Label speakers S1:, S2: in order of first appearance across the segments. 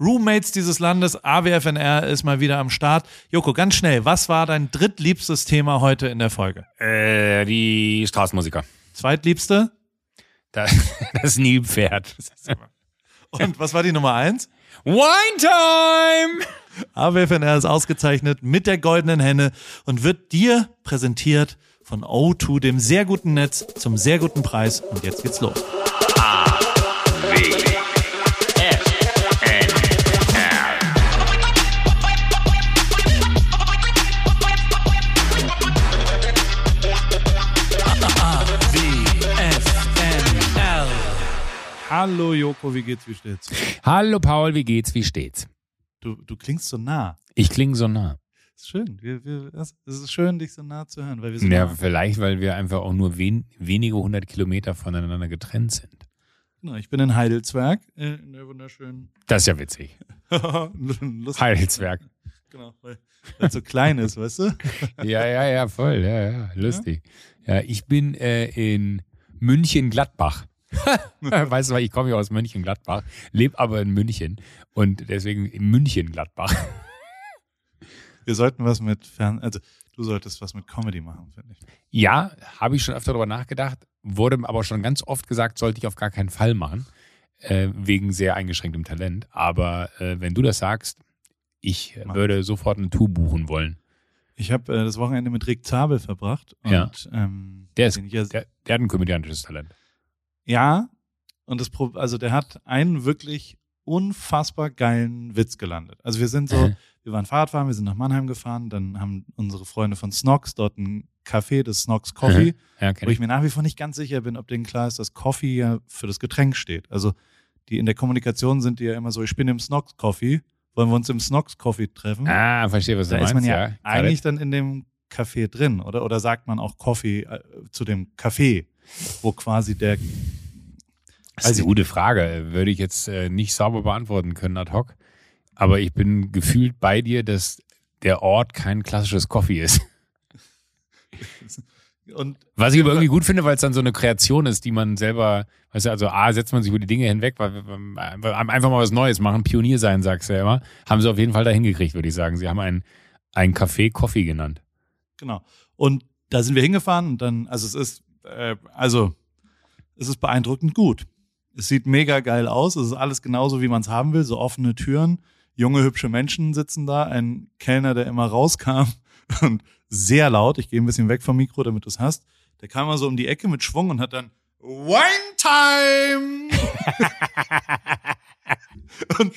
S1: Roommates dieses Landes, AWFNR ist mal wieder am Start. Joko, ganz schnell, was war dein drittliebstes Thema heute in der Folge?
S2: Äh, die Straßenmusiker.
S1: Zweitliebste?
S2: Das, das Nilpferd.
S1: Und was war die Nummer eins?
S2: Wine Time!
S1: AWFNR ist ausgezeichnet mit der goldenen Henne und wird dir präsentiert von O2, dem sehr guten Netz, zum sehr guten Preis. Und jetzt geht's los. WFNR. Hallo Joko, wie geht's, wie steht's?
S2: Hallo Paul, wie geht's, wie steht's?
S1: Du, du klingst so nah.
S2: Ich klinge so nah.
S1: Ist schön. Wir, wir, es ist schön, dich so nah zu hören, weil wir sind
S2: Ja,
S1: nah.
S2: vielleicht, weil wir einfach auch nur wen, wenige hundert Kilometer voneinander getrennt sind.
S1: Genau, ich bin in Heidelsberg, äh, in der wunderschönen
S2: Das ist ja witzig.
S1: Lustig.
S2: Heidelsberg.
S1: Genau, weil es so klein ist, weißt du?
S2: Ja, ja, ja, voll. Ja, ja, lustig. Ja, ich bin äh, in München-Gladbach. weißt du, ich komme ja aus München-Gladbach, lebe aber in München und deswegen in München-Gladbach.
S1: Wir sollten was mit Fern... Also, du solltest was mit Comedy machen, finde ich.
S2: Ja, habe ich schon öfter darüber nachgedacht, wurde aber schon ganz oft gesagt, sollte ich auf gar keinen Fall machen, äh, wegen sehr eingeschränktem Talent. Aber äh, wenn du das sagst, ich
S1: Mach.
S2: würde sofort eine Tour buchen wollen.
S1: Ich habe äh, das Wochenende mit Rick Zabel verbracht. Und,
S2: Ja.
S1: ähm,
S2: Der ist,
S1: ja,
S2: der, der hat ein komödiantisches Talent.
S1: Ja, und das Pro also der hat einen wirklich unfassbar geilen Witz gelandet. Also wir sind so,
S2: Mhm.
S1: wir waren Fahrradfahren, wir sind nach Mannheim gefahren, dann haben unsere Freunde von Snox dort ein Café, das Snox Coffee.
S2: Ja,
S1: wo
S2: kenn
S1: ich mir nach wie vor nicht ganz sicher bin, ob denen klar ist, dass Coffee ja für das Getränk steht. Also die in der Kommunikation sind die ja immer so, ich bin im Snox Coffee, wollen wir uns im Snox Coffee treffen?
S2: Ah, verstehe, was
S1: da
S2: du
S1: ist
S2: meinst.
S1: man ja,
S2: ja,
S1: eigentlich dann in dem Café drin, oder? Oder sagt man auch Coffee äh, zu dem Café, wo quasi der
S2: Das ist eine gute Frage. Würde ich jetzt äh, nicht sauber beantworten können ad hoc. Aber ich bin gefühlt bei dir, dass der Ort kein klassisches Coffee ist.
S1: und
S2: Was ich aber irgendwie gut finde, weil es dann so eine Kreation ist, die man selber, weißt du, also A, setzt man sich über die Dinge hinweg, weil wir weil einfach mal was Neues machen, Pionier sein, sagst du ja immer. Haben sie auf jeden Fall dahin gekriegt, würde ich sagen. Sie haben ein, ein Café Coffee genannt.
S1: genau. Und da sind wir hingefahren und dann, also es ist, äh, also es ist beeindruckend gut. Es sieht mega geil aus. Es ist alles genauso, wie man es haben will. So offene Türen, junge, hübsche Menschen sitzen da, ein Kellner, der immer rauskam und sehr laut, ich gehe ein bisschen weg vom Mikro, damit du es hast, der kam mal so um die Ecke mit Schwung und hat dann Wine Time! und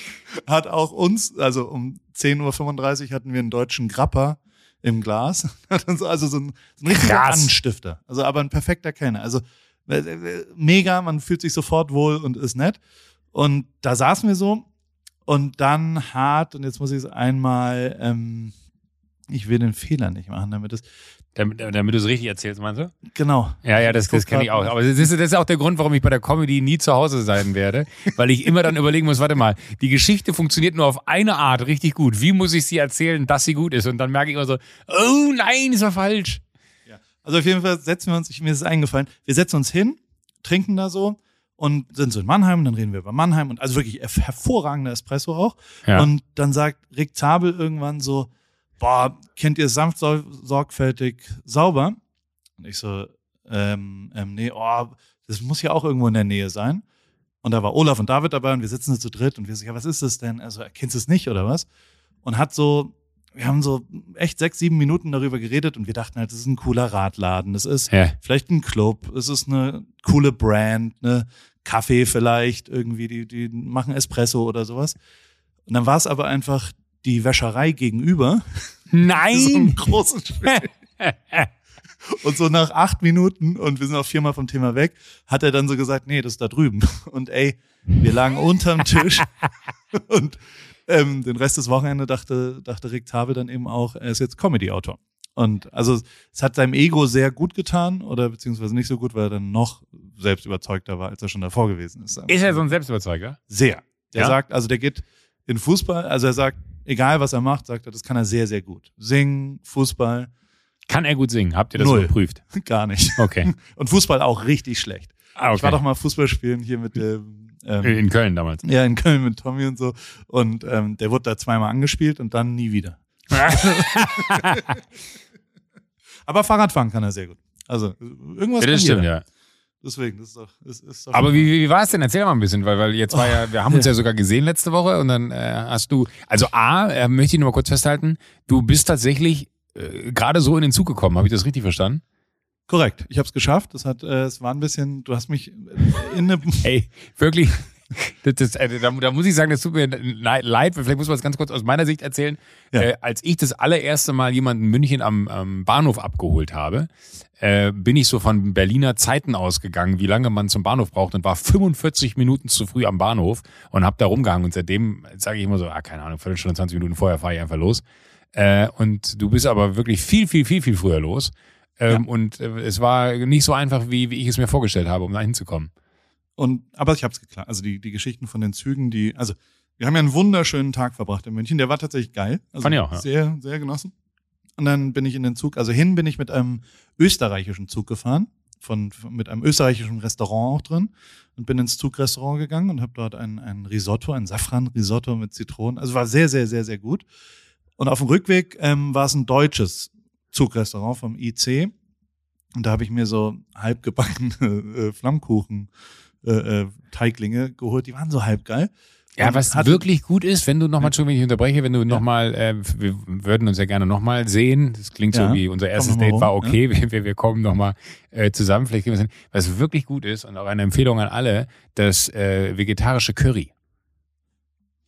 S1: hat auch uns, also um 10.35 Uhr hatten wir einen deutschen Grapper im Glas. Also so ein, so ein richtiger
S2: Krass.
S1: Anstifter. Also aber ein perfekter Kellner. Also äh, äh, mega, man fühlt sich sofort wohl und ist nett. Und da saßen wir so und dann hart, und jetzt muss ich es einmal, ähm, ich will den Fehler nicht machen, damit es,
S2: Damit, damit du es richtig erzählst, meinst du?
S1: genau.
S2: Ja, ja, das, das kenne ich auch. Aber das ist, das ist auch der Grund, warum ich bei der Comedy nie zu Hause sein werde, weil ich immer dann überlegen muss, warte mal, die Geschichte funktioniert nur auf eine Art richtig gut. Wie muss ich sie erzählen, dass sie gut ist? Und dann merke ich immer so, oh nein, ist ja falsch.
S1: Also auf jeden Fall setzen wir uns, ich, mir ist es eingefallen, wir setzen uns hin, trinken da so und sind so in Mannheim, dann reden wir über Mannheim und also wirklich her- hervorragender Espresso auch.
S2: Ja.
S1: Und dann sagt Rick Zabel irgendwann so, boah, kennt ihr sanft sor- sorgfältig sauber? Und ich so, ähm, ähm, nee, oh, das muss ja auch irgendwo in der Nähe sein. Und da war Olaf und David dabei und wir sitzen zu dritt und wir so, ja, was ist das denn? Also, erkennst du es nicht oder was? Und hat so, wir haben so echt sechs, sieben Minuten darüber geredet und wir dachten halt, das ist ein cooler Radladen, das ist
S2: Ja.
S1: vielleicht ein Club, es ist eine coole Brand, eine Kaffee vielleicht irgendwie, die, die machen Espresso oder sowas. Und dann war es aber einfach die Wäscherei gegenüber. so ein
S2: Nein!
S1: großes Schild. Und so nach acht Minuten, und wir sind auch viermal vom Thema weg, hat er dann so gesagt, nee, das ist da drüben. Und ey, wir lagen unterm Tisch. und ähm, den Rest des Wochenende dachte, dachte Rick Tabel dann eben auch, er ist jetzt Comedy-Autor. Und also es hat seinem Ego sehr gut getan, oder beziehungsweise nicht so gut, weil er dann noch selbst überzeugter war, als er schon davor gewesen ist.
S2: Ist er so ein Selbstüberzeuger?
S1: Sehr. Er
S2: Ja?
S1: sagt, also der geht in Fußball, also er sagt, egal was er macht, sagt er, das kann er sehr, sehr gut. Singen, Fußball,
S2: Kann er gut singen? Habt ihr das
S1: Null.
S2: überprüft?
S1: gar nicht.
S2: Okay.
S1: Und Fußball auch richtig schlecht.
S2: Ah,
S1: Ich war doch mal Fußball spielen hier mit dem, ähm,
S2: in Köln damals.
S1: ja, in Köln mit Tommy und so. Und ähm, der wurde da zweimal angespielt und dann nie wieder. Aber Fahrradfahren kann er sehr gut. Also irgendwas
S2: Ja, das stimmt,
S1: jeder.
S2: ja.
S1: Deswegen, das ist doch, ist, ist doch
S2: Aber wie, wie, wie war es denn? Erzähl mal ein bisschen, weil, weil jetzt war ja, wir haben uns ja sogar gesehen letzte Woche und dann äh, hast du, also A, äh, möchte ich nur mal kurz festhalten, du bist tatsächlich äh, gerade so in den Zug gekommen, habe ich das richtig verstanden?
S1: korrekt. Ich habe es geschafft. Das hat, äh, es war ein bisschen. Du hast mich in eine.
S2: Ey, wirklich. Das, das, äh, da, da muss ich sagen, das tut mir leid, vielleicht muss man es ganz kurz aus meiner Sicht erzählen.
S1: Ja.
S2: Äh, als ich das allererste Mal jemanden in München am, am Bahnhof abgeholt habe, äh, bin ich so von Berliner Zeiten ausgegangen, wie lange man zum Bahnhof braucht und war 45 Minuten zu früh am Bahnhof und habe da rumgehangen. Und seitdem sage ich immer so, ah, keine Ahnung, Viertelstunde, 20 Minuten vorher fahre ich einfach los. Äh, und du bist aber wirklich viel, viel, viel, viel früher los. Ähm, Und äh, es war nicht so einfach, wie, wie ich es mir vorgestellt habe, um da hinzukommen.
S1: Und aber ich habe es geklappt. Also die die Geschichten von den Zügen, die also wir haben ja einen wunderschönen Tag verbracht in München. Der war tatsächlich geil. Also
S2: Fand ich auch, ja.
S1: Sehr sehr genossen. Und dann bin ich in den Zug. Also hin bin ich mit einem österreichischen Zug gefahren. Von, mit einem österreichischen Restaurant auch drin und bin ins Zugrestaurant gegangen und habe dort ein, ein Risotto, ein Safran-Risotto mit Zitronen. Also war sehr, sehr, sehr, sehr gut. Und auf dem Rückweg ähm, war es ein deutsches Zugrestaurant vom IC. Und da habe ich mir so halbgebackene äh, Flammkuchen äh, äh, Teiglinge geholt. Die waren so halb geil.
S2: Ja, was wirklich gut ist, wenn du nochmal, Entschuldigung, wenn ich unterbreche, wenn du nochmal, äh, wir würden uns ja gerne nochmal sehen. Das klingt
S1: Ja,
S2: so wie unser erstes Date
S1: mal
S2: war
S1: rum,
S2: okay, wir, wir, wir kommen nochmal äh, zusammen. Vielleicht gehen wir hin. Was wirklich gut ist und auch eine Empfehlung an alle, das äh, vegetarische Curry.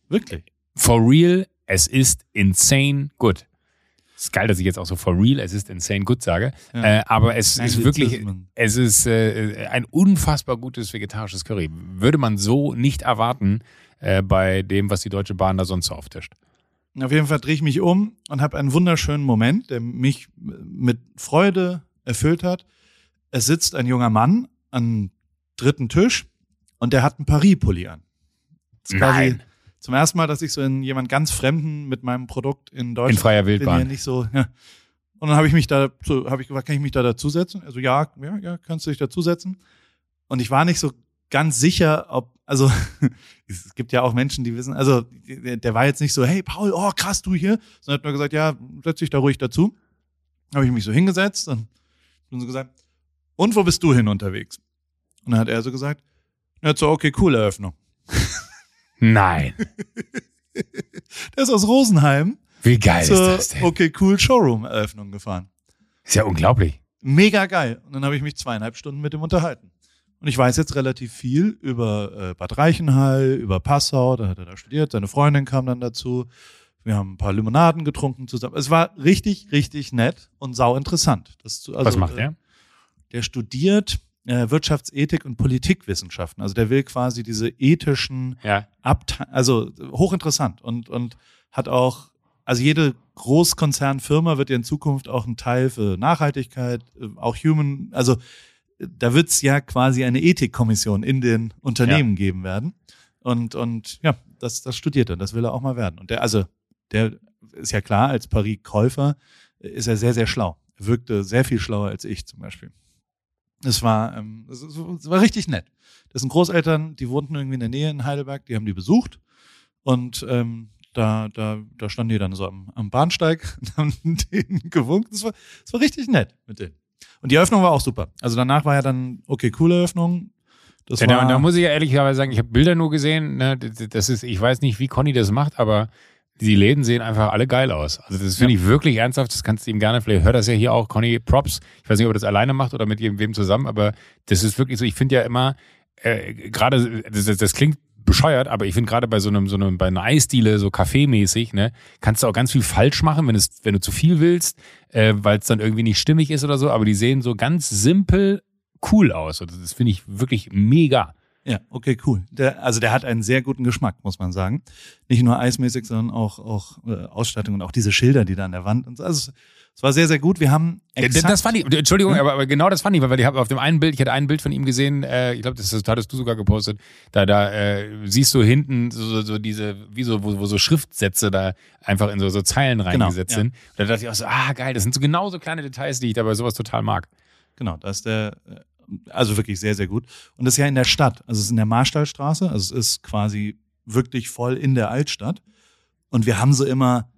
S1: Wirklich.
S2: For real, es ist insane good. Ist geil, dass ich jetzt auch so for real, es ist insane good sage.
S1: Ja.
S2: Äh, aber es ist wirklich, es ist äh, ein unfassbar gutes vegetarisches Curry. Würde man so nicht erwarten äh, bei dem, was die Deutsche Bahn da sonst so auftischt.
S1: Auf jeden Fall drehe ich mich um und habe einen wunderschönen Moment, der mich mit Freude erfüllt hat. Es sitzt ein junger Mann am dritten Tisch und der hat einen Paris-Pulli an.
S2: Nein.
S1: Zum ersten Mal, dass ich so in jemand ganz Fremden mit meinem Produkt in Deutschland
S2: In freier Wildbahn.
S1: nicht so. Ja. Und dann habe ich mich da, so, habe ich gefragt, kann ich mich da dazusetzen? Also ja, ja, ja, kannst du dich dazusetzen. Und ich war nicht so ganz sicher, ob, also es gibt ja auch Menschen, die wissen, also der, der war jetzt nicht so, hey Paul, oh krass, du hier, sondern hat nur gesagt, ja, setz dich da ruhig dazu. Habe ich mich so hingesetzt und bin so gesagt, und wo bist du hin unterwegs? Und dann hat er so gesagt, ja, zur okay, cool Eröffnung.
S2: Nein.
S1: Der ist aus Rosenheim
S2: Wie geil ist das denn?
S1: okay, cool Showroom Eröffnung gefahren.
S2: Ist ja unglaublich.
S1: Mega geil. Und dann habe ich mich zweieinhalb Stunden mit ihm unterhalten. Und ich weiß jetzt relativ viel über äh, Bad Reichenhall, über Passau, da hat er da studiert, seine Freundin kam dann dazu. Wir haben ein paar Limonaden getrunken zusammen. Es war richtig, richtig nett und sau interessant. Das, also,
S2: was macht
S1: äh,
S2: er?
S1: Der studiert Wirtschaftsethik und Politikwissenschaften. Also der will quasi diese ethischen
S2: Ja.
S1: Abte also hochinteressant und, und hat auch, also jede Großkonzernfirma wird ja in Zukunft auch ein Teil für Nachhaltigkeit, äh, auch Human, also äh, da wird es ja quasi eine Ethikkommission in den Unternehmen geben werden. Und, und ja, das, das studiert er, das will er auch mal werden. Und der, also, der ist ja klar, als Paris-Käufer äh, ist er sehr, sehr schlau. Er wirkte sehr viel schlauer als ich zum Beispiel. Es war, ähm, es, es es war richtig nett. Das sind Großeltern, die wohnten irgendwie in der Nähe in Heidelberg, die haben die besucht und ähm, da, da, da standen die dann so am, am Bahnsteig und haben denen gewunken. Das war, das war richtig nett mit denen. Und die Eröffnung war auch super. Also danach war ja dann, okay, coole Eröffnung. Das
S2: Ja, da,
S1: war,
S2: da muss ich ja ehrlicherweise sagen, ich habe Bilder nur gesehen. Ne? Das ist, ich weiß nicht, wie Conny das macht, aber die Läden sehen einfach alle geil aus. Also das finde ich wirklich ernsthaft. Das kannst du ihm gerne, vielleicht hört das ja hier auch, Conny, Props. Ich weiß nicht, ob er das alleine macht oder mit wem zusammen, aber das ist wirklich so, ich finde ja immer, äh, gerade, das, das, das klingt bescheuert, aber ich finde gerade bei so einem, so einem, bei einer Eisdiele, so kaffeemäßig, ne, kannst du auch ganz viel falsch machen, wenn es, wenn du zu viel willst, äh, weil es dann irgendwie nicht stimmig ist oder so, aber die sehen so ganz simpel cool aus. Und das finde ich wirklich mega.
S1: Ja, okay, cool. Der, also der hat einen sehr guten Geschmack, muss man sagen. Nicht nur eismäßig, sondern auch, auch äh, Ausstattung und auch diese Schilder, die da an der Wand und so. Also es, war sehr, sehr gut. Wir haben exakt,
S2: Das fand ich, Entschuldigung, aber, aber genau das fand ich, weil ich habe auf dem einen Bild, ich hatte ein Bild von ihm gesehen, äh, ich glaube, das, das hattest du sogar gepostet, da, da äh, siehst du hinten so, so, diese, wie so, wo, wo so Schriftsätze da einfach in so, so Zeilen reingesetzt
S1: ja.
S2: sind. Und da dachte ich auch so, ah geil, das sind so genauso kleine Details, die ich dabei sowas total mag.
S1: Genau, da ist der, äh, Also wirklich sehr, sehr gut. Und das ist ja in der Stadt. Also es ist in der Marstallstraße. Also es ist quasi wirklich voll in der Altstadt. Und wir haben so immer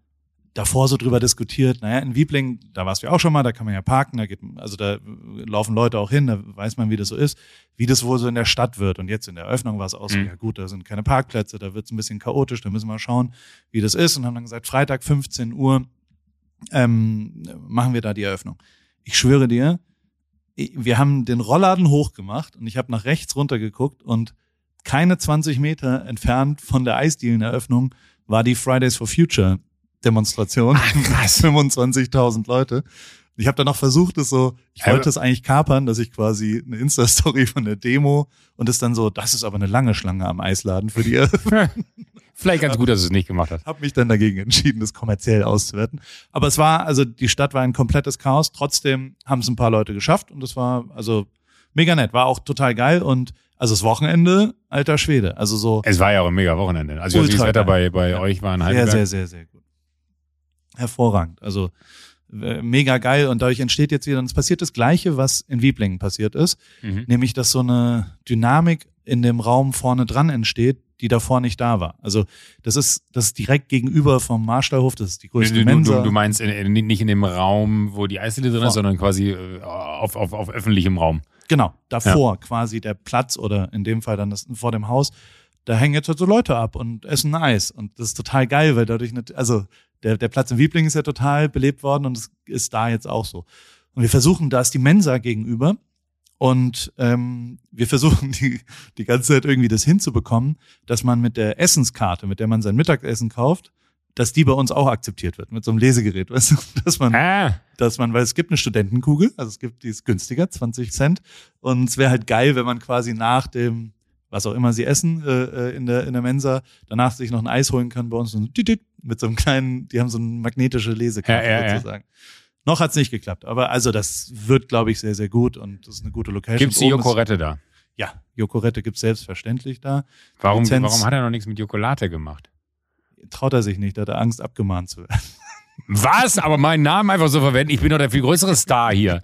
S1: davor so drüber diskutiert, naja, in Wiebling, da warst du ja auch schon mal, da kann man ja parken, da geht, also da laufen Leute auch hin, da weiß man, wie das so ist, wie das wohl so in der Stadt wird. Und jetzt in der Eröffnung war es auch so, mhm. ja gut, da sind keine Parkplätze, da wird es ein bisschen chaotisch, da müssen wir schauen, wie das ist. Und haben dann gesagt, Freitag 15 Uhr ähm, machen wir da die Eröffnung. Ich schwöre dir, wir haben den Rollladen hochgemacht und ich habe nach rechts runter geguckt und keine 20 Meter entfernt von der Eisdieneneröffnung war die Fridays for Future Demonstration. Ach, krass. 25.000 Leute. Ich habe dann noch versucht, es so, ich wollte es eigentlich kapern, dass ich quasi eine Insta-Story von der Demo und es dann so, das ist aber eine lange Schlange am Eisladen für die.
S2: Vielleicht ganz gut, dass du es nicht gemacht hast.
S1: Habe mich dann dagegen entschieden, das kommerziell auszuwerten. Aber es war, also die Stadt war ein komplettes Chaos. Trotzdem haben es ein paar Leute geschafft und es war also mega nett, war auch total geil und also das Wochenende, alter Schwede. Also so.
S2: Es war ja auch ein mega Wochenende. Also das Wetter bei, bei ja. euch war ein
S1: Heidelberg. Sehr, sehr, sehr, sehr gut. Hervorragend. Also äh, mega geil und dadurch entsteht jetzt wieder, und es passiert das Gleiche, was in Wieblingen passiert ist, mhm. nämlich, dass so eine Dynamik in dem Raum vorne dran entsteht, die davor nicht da war. Also das ist das ist direkt gegenüber vom Marstallhof, das ist die größte
S2: du,
S1: Mensa.
S2: Du, du meinst in, in, nicht in dem Raum, wo die Eisdiele drin ist, sondern quasi äh, auf, auf, auf öffentlichem Raum.
S1: Genau, davor ja. quasi der Platz oder in dem Fall dann das vor dem Haus. Da hängen jetzt halt so Leute ab und essen Eis. Und das ist total geil, weil dadurch, nicht, also der, der Platz in Wiebling ist ja total belebt worden und es ist da jetzt auch so. Und wir versuchen, da ist die Mensa gegenüber und ähm, wir versuchen die, die ganze Zeit irgendwie das hinzubekommen, dass man mit der Essenskarte, mit der man sein Mittagessen kauft, dass die bei uns auch akzeptiert wird mit so einem Lesegerät, weißt du, dass man, ah. dass man, weil es gibt eine Studentenkugel, also es gibt die ist günstiger, 20 Cent, und es wäre halt geil, wenn man quasi nach dem, was auch immer sie essen äh, äh in der in der Mensa, danach sich noch ein Eis holen kann bei uns mit so einem kleinen, die haben so eine magnetische Lesekarte ja, ja, sozusagen. Ja. Noch hat's nicht geklappt, aber also das wird, glaube ich, sehr sehr gut und das ist eine gute Location.
S2: Gibt's die Jokorette da?
S1: Ja, Jokorette gibt's selbstverständlich da.
S2: Warum, warum hat er noch nichts mit Jokolate gemacht?
S1: traut er sich nicht, da hat er Angst, abgemahnt zu werden.
S2: Was? Aber meinen Namen einfach so verwenden? Ich bin doch der viel größere Star hier.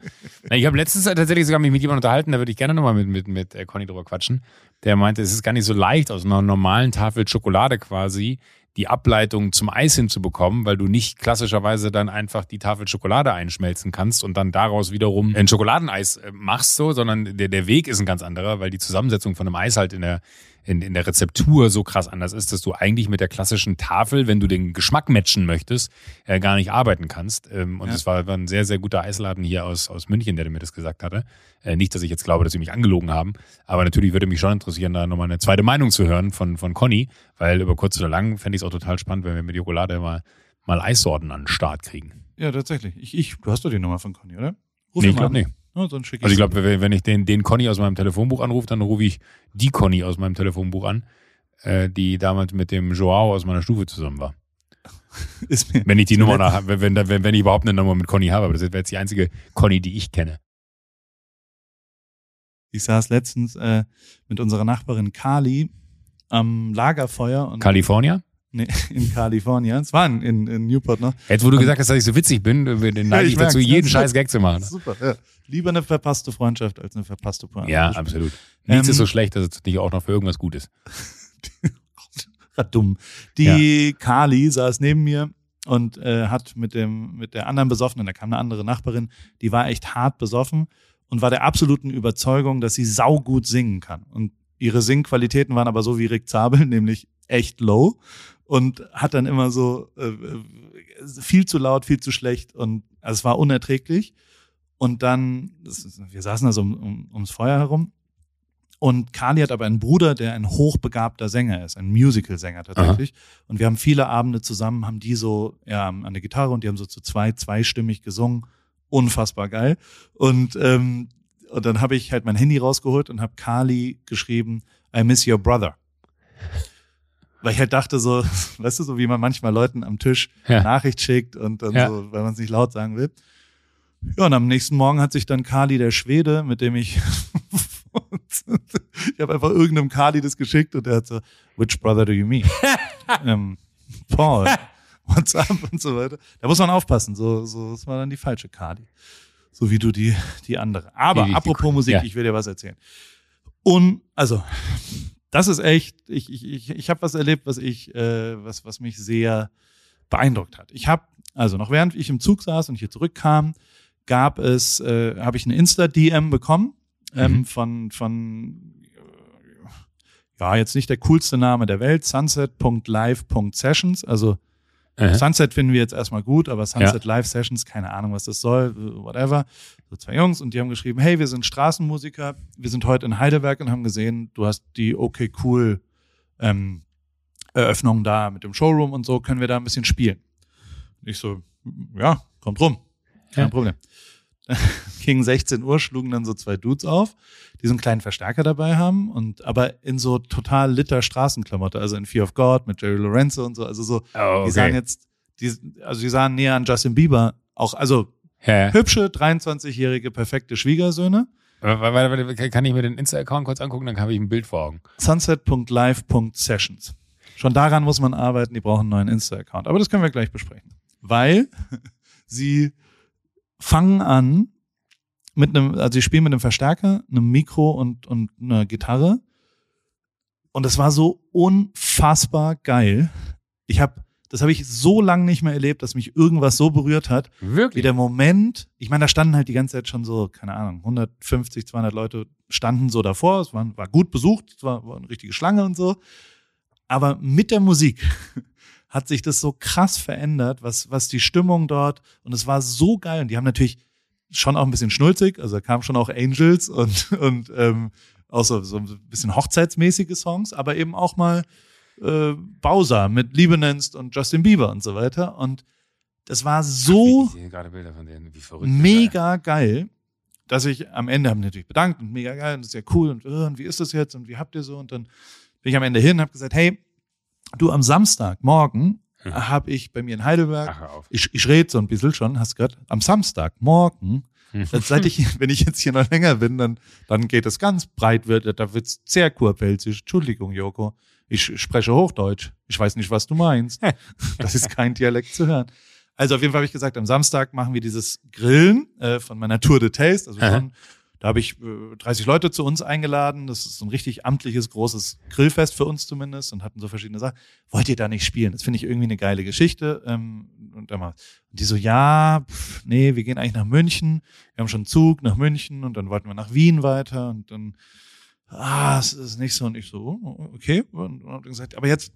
S2: Ich habe letztens tatsächlich sogar mich mit jemandem unterhalten, da würde ich gerne nochmal mit, mit, mit äh, Conny drüber quatschen. Der meinte, es ist gar nicht so leicht, aus einer normalen Tafel Schokolade quasi die Ableitung zum Eis hinzubekommen, weil du nicht klassischerweise dann einfach die Tafel Schokolade einschmelzen kannst und dann daraus wiederum ein Schokoladeneis äh, machst so, sondern der, der Weg ist ein ganz anderer, weil die Zusammensetzung von einem Eis halt in der in, in der Rezeptur so krass anders ist, dass du eigentlich mit der klassischen Tafel, wenn du den Geschmack matchen möchtest, äh, gar nicht arbeiten kannst. Ähm, und es ja. war, war ein sehr, sehr guter Eisladen hier aus, aus München, der mir das gesagt hatte. Äh, nicht, dass ich jetzt glaube, dass sie mich angelogen haben, aber natürlich würde mich schon interessieren, da nochmal eine zweite Meinung zu hören von, von Conny, weil über kurz oder lang fände ich es auch total spannend, wenn wir mit Jokolade mal, mal Eissorten an den Start kriegen.
S1: Ja, tatsächlich. Ich, ich, du hast doch die Nummer von Conny, oder?
S2: Ruf nee, ich glaube nicht. Ja, dann schicke also ich glaube, wenn ich den, den Conny aus meinem Telefonbuch anrufe, dann rufe ich die Conny aus meinem Telefonbuch an, äh, die damals mit dem Joao aus meiner Stufe zusammen war. Wenn ich die Nummer nach, wenn, wenn, wenn, wenn ich überhaupt eine Nummer mit Conny habe, aber das wäre jetzt die einzige Conny, die ich kenne.
S1: Ich saß letztens äh, mit unserer Nachbarin Kali am Lagerfeuer. Und
S2: California?
S1: Nee, in Kalifornien. Es war in, in, Newport noch.
S2: Jetzt, wo du gesagt hast, dass ich so witzig bin, den neige ja, ich, dazu, jeden scheiß Gag zu machen.
S1: Super, ja. Lieber eine verpasste Freundschaft als eine verpasste
S2: Pointe. Ja, absolut. Nichts ähm, ist so schlecht, dass es nicht auch noch für irgendwas gut ist.
S1: dumm. Die ja. Kali saß neben mir und äh, hat mit dem mit der anderen Besoffenen, da kam eine andere Nachbarin, die war echt hart besoffen und war der absoluten Überzeugung, dass sie saugut singen kann. Und ihre Singqualitäten waren aber so wie Rick Zabel, nämlich echt low und hat dann immer so äh, viel zu laut, viel zu schlecht und also es war unerträglich. Und dann, ist, wir saßen da so um, um, ums Feuer herum und Kali hat aber einen Bruder, der ein hochbegabter Sänger ist, ein Musical-Sänger tatsächlich. Aha. Und wir haben viele Abende zusammen, haben die so ja, an der Gitarre und die haben so zu zwei, zweistimmig gesungen. Unfassbar geil. Und, ähm, und dann habe ich halt mein Handy rausgeholt und habe Kali geschrieben, I miss your brother weil ich halt dachte so, weißt du, so wie man manchmal Leuten am Tisch ja. Nachricht schickt und dann ja. so, weil man es nicht laut sagen will. Ja, und am nächsten Morgen hat sich dann Kali, der Schwede, mit dem ich, ich habe einfach irgendeinem Kali das geschickt und der hat so, which brother do you mean? ähm, Paul, what's up und so weiter. Da muss man aufpassen, so, so, das war dann die falsche Kali. so wie du die, die andere. Aber
S2: Die- die-
S1: apropos Musik,
S2: ja.
S1: ich will dir was erzählen. Und, also, das ist echt, ich, ich, ich, ich habe was erlebt, was ich, äh, was, was mich sehr beeindruckt hat. Ich habe, also noch während ich im Zug saß und hier zurückkam, gab es, äh, habe ich eine Insta-DM bekommen ähm,
S2: Mhm.
S1: von, von, ja, jetzt nicht der coolste Name der Welt, sunset.live.sessions, also
S2: Äh.
S1: Sunset finden wir jetzt erstmal gut, aber Sunset Live Sessions, keine Ahnung, was das soll, whatever. So zwei Jungs und die haben geschrieben, hey, wir sind Straßenmusiker, wir sind heute in Heidelberg und haben gesehen, du hast die okay cool ähm, Eröffnung da mit dem Showroom und so, können wir da ein bisschen spielen. Und ich so, ja, kommt rum. Kein
S2: Ja.
S1: Problem. Gegen 16 Uhr schlugen dann so zwei Dudes auf, die so einen kleinen Verstärker dabei haben und aber in so total litter Straßenklamotte, also in Fear of God mit Jerry Lorenzo und so, also so
S2: Oh,
S1: die sahen jetzt, die, also die sahen näher an Justin Bieber. Auch, also
S2: Ja.
S1: hübsche, 23-jährige, perfekte Schwiegersöhne.
S2: Warte, Kann ich mir den Insta-Account kurz angucken? Dann habe ich ein Bild vor Augen.
S1: Sunset.live.sessions. Schon daran muss man arbeiten, die brauchen einen neuen Insta-Account. Aber das können wir gleich besprechen. Weil sie fangen an mit einem, also sie spielen mit einem Verstärker, einem Mikro und, und einer Gitarre. Und es war so unfassbar geil. Ich habe, das habe ich so lange nicht mehr erlebt, dass mich irgendwas so berührt hat, wie
S2: Wirklich?
S1: der Moment, ich meine, da standen halt die ganze Zeit schon so, keine Ahnung, 150, 200 Leute standen so davor, es war, war gut besucht, es war, war eine richtige Schlange und so. Aber mit der Musik hat sich das so krass verändert, was, was die Stimmung dort, und es war so geil. Und die haben natürlich schon auch ein bisschen schnulzig, also da kamen schon auch Angels und, und ähm, auch so, so ein bisschen hochzeitsmäßige Songs, aber eben auch mal äh, Bowser mit Liebe nennst und Justin Bieber und so weiter. Und das war so
S2: von denen.
S1: Mega geil, dass ich am Ende habe mich natürlich bedankt und mega geil und das ist ja cool und, äh, und wie ist das jetzt und wie habt ihr so und dann bin ich am Ende hin und habe gesagt, hey, du am Samstagmorgen
S2: Mhm.
S1: habe ich bei mir in? Heidelberg,
S2: Ach,
S1: ich, ich rede so ein bisschen schon, hast du gehört, am Samstagmorgen,
S2: Mhm.
S1: jetzt seit ich, wenn ich jetzt hier noch länger bin, dann, dann geht es ganz breit, wird, da wird's sehr kurpelzig. Entschuldigung, Joko. Ich spreche Hochdeutsch. Ich weiß nicht, was du meinst. Das ist kein Dialekt zu hören. Also auf jeden Fall habe ich gesagt, am Samstag machen wir dieses Grillen äh, von meiner Tour de Taste. Also schon, da habe ich äh, 30 Leute zu uns eingeladen. Das ist ein richtig amtliches, großes Grillfest für uns zumindest und hatten so verschiedene Sachen. Wollt ihr da nicht spielen? Das finde ich irgendwie eine geile Geschichte. Ähm, und, dann und die so, ja, pff, nee, wir gehen eigentlich nach München. Wir haben schon einen Zug nach München und dann wollten wir nach Wien weiter und dann, ah, es ist nicht so. Und ich so, oh, okay. Und, und gesagt, aber jetzt,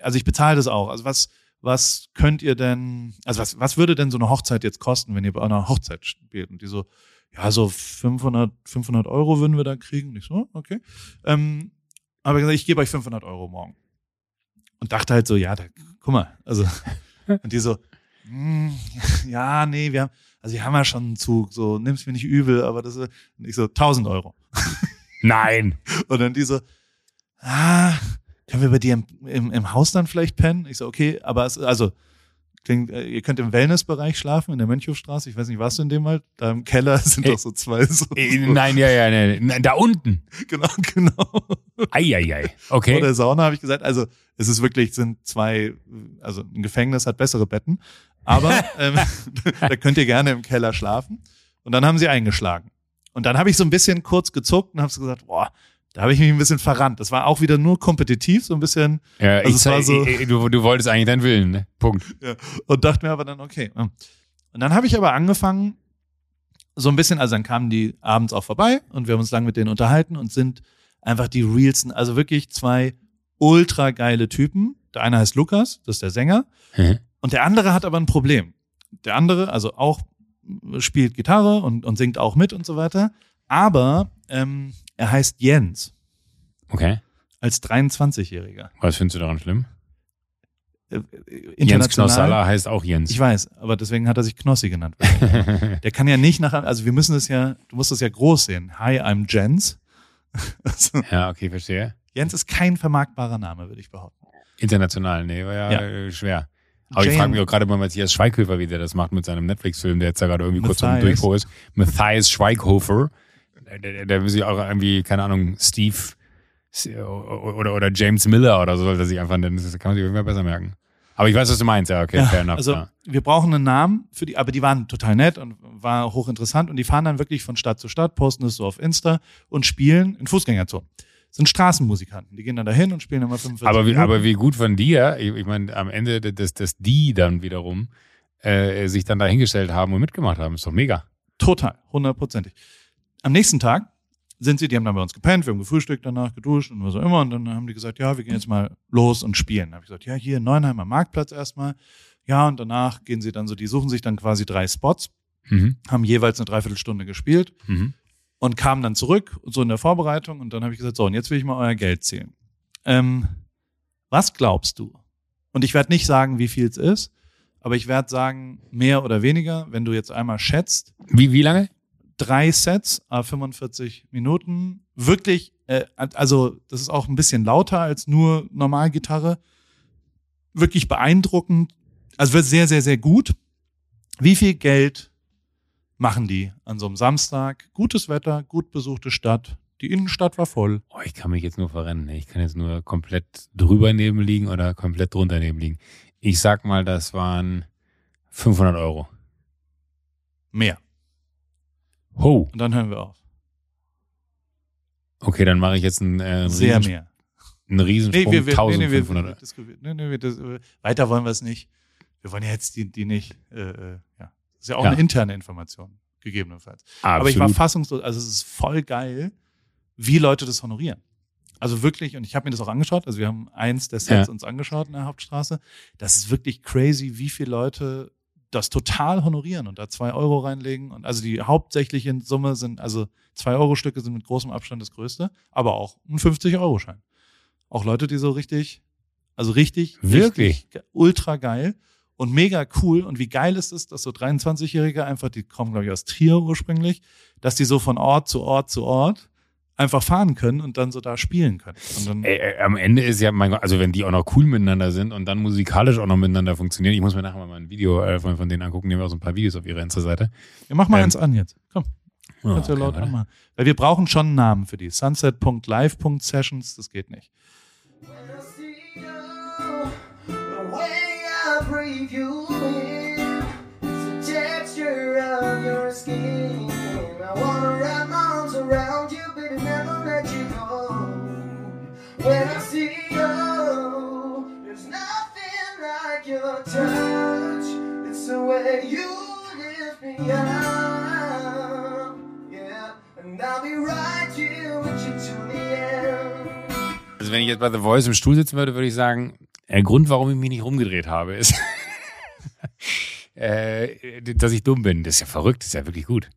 S1: also ich bezahle das auch. Also was, was könnt ihr denn, also was, was würde denn so eine Hochzeit jetzt kosten, wenn ihr bei einer Hochzeit spielt? Und die so, ja, so 500, 500 Euro würden wir da kriegen. Und ich so, okay. Ähm, aber gesagt, ich gebe euch 500 Euro morgen. Und dachte halt so, ja, da, guck mal, also, und die so, hm, ja, nee, wir haben, also wir haben ja schon einen Zug, so, nimm's mir nicht übel, aber das ist, und ich so, 1000 Euro.
S2: Nein.
S1: Und dann die so, ah, können wir bei dir im, im, im Haus dann vielleicht pennen? Ich so, okay, aber es, also, klingt, äh, ihr könnt im Wellnessbereich schlafen, in der Mönchhofstraße. Ich weiß nicht, warst du in dem halt? Da im Keller sind
S2: Ey.
S1: doch so zwei. So,
S2: Äh, Nein, ja, ja, nee. Nein, Da unten.
S1: Genau, genau.
S2: Eieiei.
S1: Vor
S2: Okay.
S1: der Sauna habe ich gesagt, also es ist wirklich, sind zwei, also ein Gefängnis hat bessere Betten, aber ähm, da könnt ihr gerne im Keller schlafen. Und dann haben sie eingeschlagen. Und dann habe ich so ein bisschen kurz gezuckt und habe gesagt, boah, da habe ich mich ein bisschen verrannt. Das war auch wieder nur kompetitiv, so ein bisschen
S2: Ja,
S1: Also
S2: ich,
S1: war so-
S2: du, du wolltest eigentlich deinen Willen, ne? Punkt.
S1: und dachte mir aber dann, okay. Und dann habe ich aber angefangen, so ein bisschen, also dann kamen die abends auch vorbei und wir haben uns lang mit denen unterhalten und sind einfach die realsten, also wirklich zwei ultra geile Typen. Der eine heißt Lukas, das ist der Sänger,
S2: Mhm.
S1: und der andere hat aber ein Problem. Der andere, also auch spielt Gitarre und, und singt auch mit und so weiter, aber ähm, er heißt Jens
S2: Okay.
S1: als 23-Jähriger.
S2: Was findest du daran schlimm?
S1: Äh,
S2: Jens
S1: international-
S2: Knossalla heißt auch Jens.
S1: Ich weiß, aber deswegen hat er sich Knossi genannt. Der kann ja nicht nach, also wir müssen es ja, du musst es ja groß sehen. Hi, I'm Jens. Also,
S2: ja, okay, verstehe.
S1: Jens ist kein vermarktbarer Name, würde ich behaupten.
S2: International, nee, war ja,
S1: Ja.
S2: äh, schwer. Aber ich
S1: Jan-
S2: frage mich auch gerade bei Matthias Schweighöfer, wie der das macht mit seinem Netflix-Film, der jetzt da gerade irgendwie kurz zum
S1: Matthias.
S2: Durchbruch ist. Matthias Schweighofer. Der, der, will sich auch irgendwie, keine Ahnung, Steve oder, oder, oder James Miller oder so soll er sich einfach nennen. Das kann man sich irgendwann besser merken. Aber ich weiß, was du meinst, ja, okay,
S1: Ja,
S2: fair enough.
S1: also
S2: ja.
S1: wir brauchen einen Namen für die, aber die waren total nett und war hochinteressant und die fahren dann wirklich von Stadt zu Stadt, posten es so auf Insta und spielen in Fußgängerzonen. Das sind Straßenmusikanten, die gehen dann dahin und spielen immer 45
S2: Aber wie,
S1: Minuten.
S2: aber wie gut von dir, ich, ich meine, am Ende, dass, dass die dann wiederum äh, sich dann da hingestellt haben und mitgemacht haben, ist doch mega.
S1: Total, hundertprozentig. Am nächsten Tag sind sie, die haben dann bei uns gepennt, wir haben gefrühstückt danach, geduscht und was auch immer. Und dann haben die gesagt, ja, wir gehen jetzt mal los und spielen. Dann habe ich gesagt, ja, hier in Neuenheimer Marktplatz erstmal. Ja, und danach gehen sie dann so, die suchen sich dann quasi drei Spots,
S2: Mhm.
S1: haben jeweils eine Dreiviertelstunde gespielt
S2: Mhm.
S1: und kamen dann zurück, so in der Vorbereitung. Und dann habe ich gesagt, so, und jetzt will ich mal euer Geld zählen. Ähm, was glaubst du? Und ich werde nicht sagen, wie viel es ist, aber ich werde sagen, mehr oder weniger, wenn du jetzt einmal schätzt,
S2: Wie, wie lange?
S1: Drei Sets, a 45 Minuten. Wirklich, äh, also das ist auch ein bisschen lauter als nur Normalgitarre. Wirklich beeindruckend. Also wird sehr, sehr, sehr gut. Wie viel Geld machen die an so einem Samstag? Gutes Wetter, gut besuchte Stadt. Die Innenstadt war voll.
S2: Oh, ich kann mich jetzt nur verrennen. ne? Ich kann jetzt nur komplett drüber neben liegen oder komplett drunter neben liegen. Ich sag mal, das waren 500 Euro.
S1: Mehr.
S2: Ho.
S1: Und dann hören wir auf.
S2: Okay, dann mache ich jetzt einen, äh, einen,
S1: Sehr
S2: Riesens
S1: mehr.
S2: einen Riesensprung.
S1: Nee, wir, wir, nee, nee, wir,
S2: 1500
S1: wir,
S2: Euro.
S1: diskutieren- nee, nee, wir, das, weiter wollen wir es nicht. Wir wollen ja jetzt die, die nicht, äh, äh, ja. Das ist ja auch
S2: Ja.
S1: eine interne Information, gegebenenfalls.
S2: Absolut.
S1: Aber ich war fassungslos, also es ist voll geil, wie Leute das honorieren. Also wirklich, und ich habe mir das auch angeschaut, also wir haben eins der Sets
S2: Ja.
S1: uns angeschaut in der Hauptstraße. Das ist wirklich crazy, wie viele Leute das total honorieren und da zwei Euro reinlegen. Und also die hauptsächliche Summe sind, also zwei Euro Stücke sind mit großem Abstand das größte, aber auch ein 50-Euro-Schein. Auch Leute, die so richtig, also richtig,
S2: Wirklich?
S1: richtig ultra geil und mega cool. Und wie geil ist es, dass so 23-Jährige einfach, die kommen, glaube ich, aus Trier ursprünglich, dass die so von Ort zu Ort zu Ort einfach fahren können und dann so da spielen können. Und dann,
S2: Ey, ey, am Ende ist ja, mein Gott, also wenn die auch noch cool miteinander sind und dann musikalisch auch noch miteinander funktionieren, ich muss mir nachher mal ein Video äh, von, von denen angucken, nehmen wir auch so ein paar Videos auf ihrer Insta-Seite.
S1: ja, mach mal
S2: ähm,
S1: eins an jetzt. Komm,
S2: Oh,
S1: kannst du ja
S2: okay,
S1: laut
S2: warte.
S1: anmachen. Weil wir brauchen schon einen Namen für die. Sunset.live.sessions, das geht nicht.
S3: When When I see you, there's nothing like your touch. It's the way you lift me up, yeah. And I'll be right here with you till the end.
S2: Also wenn ich jetzt bei The Voice im Stuhl sitzen würde, würde ich sagen, der Grund, warum ich mich nicht rumgedreht habe, ist, äh, dass ich dumm bin. Das ist ja verrückt, das ist ja wirklich gut.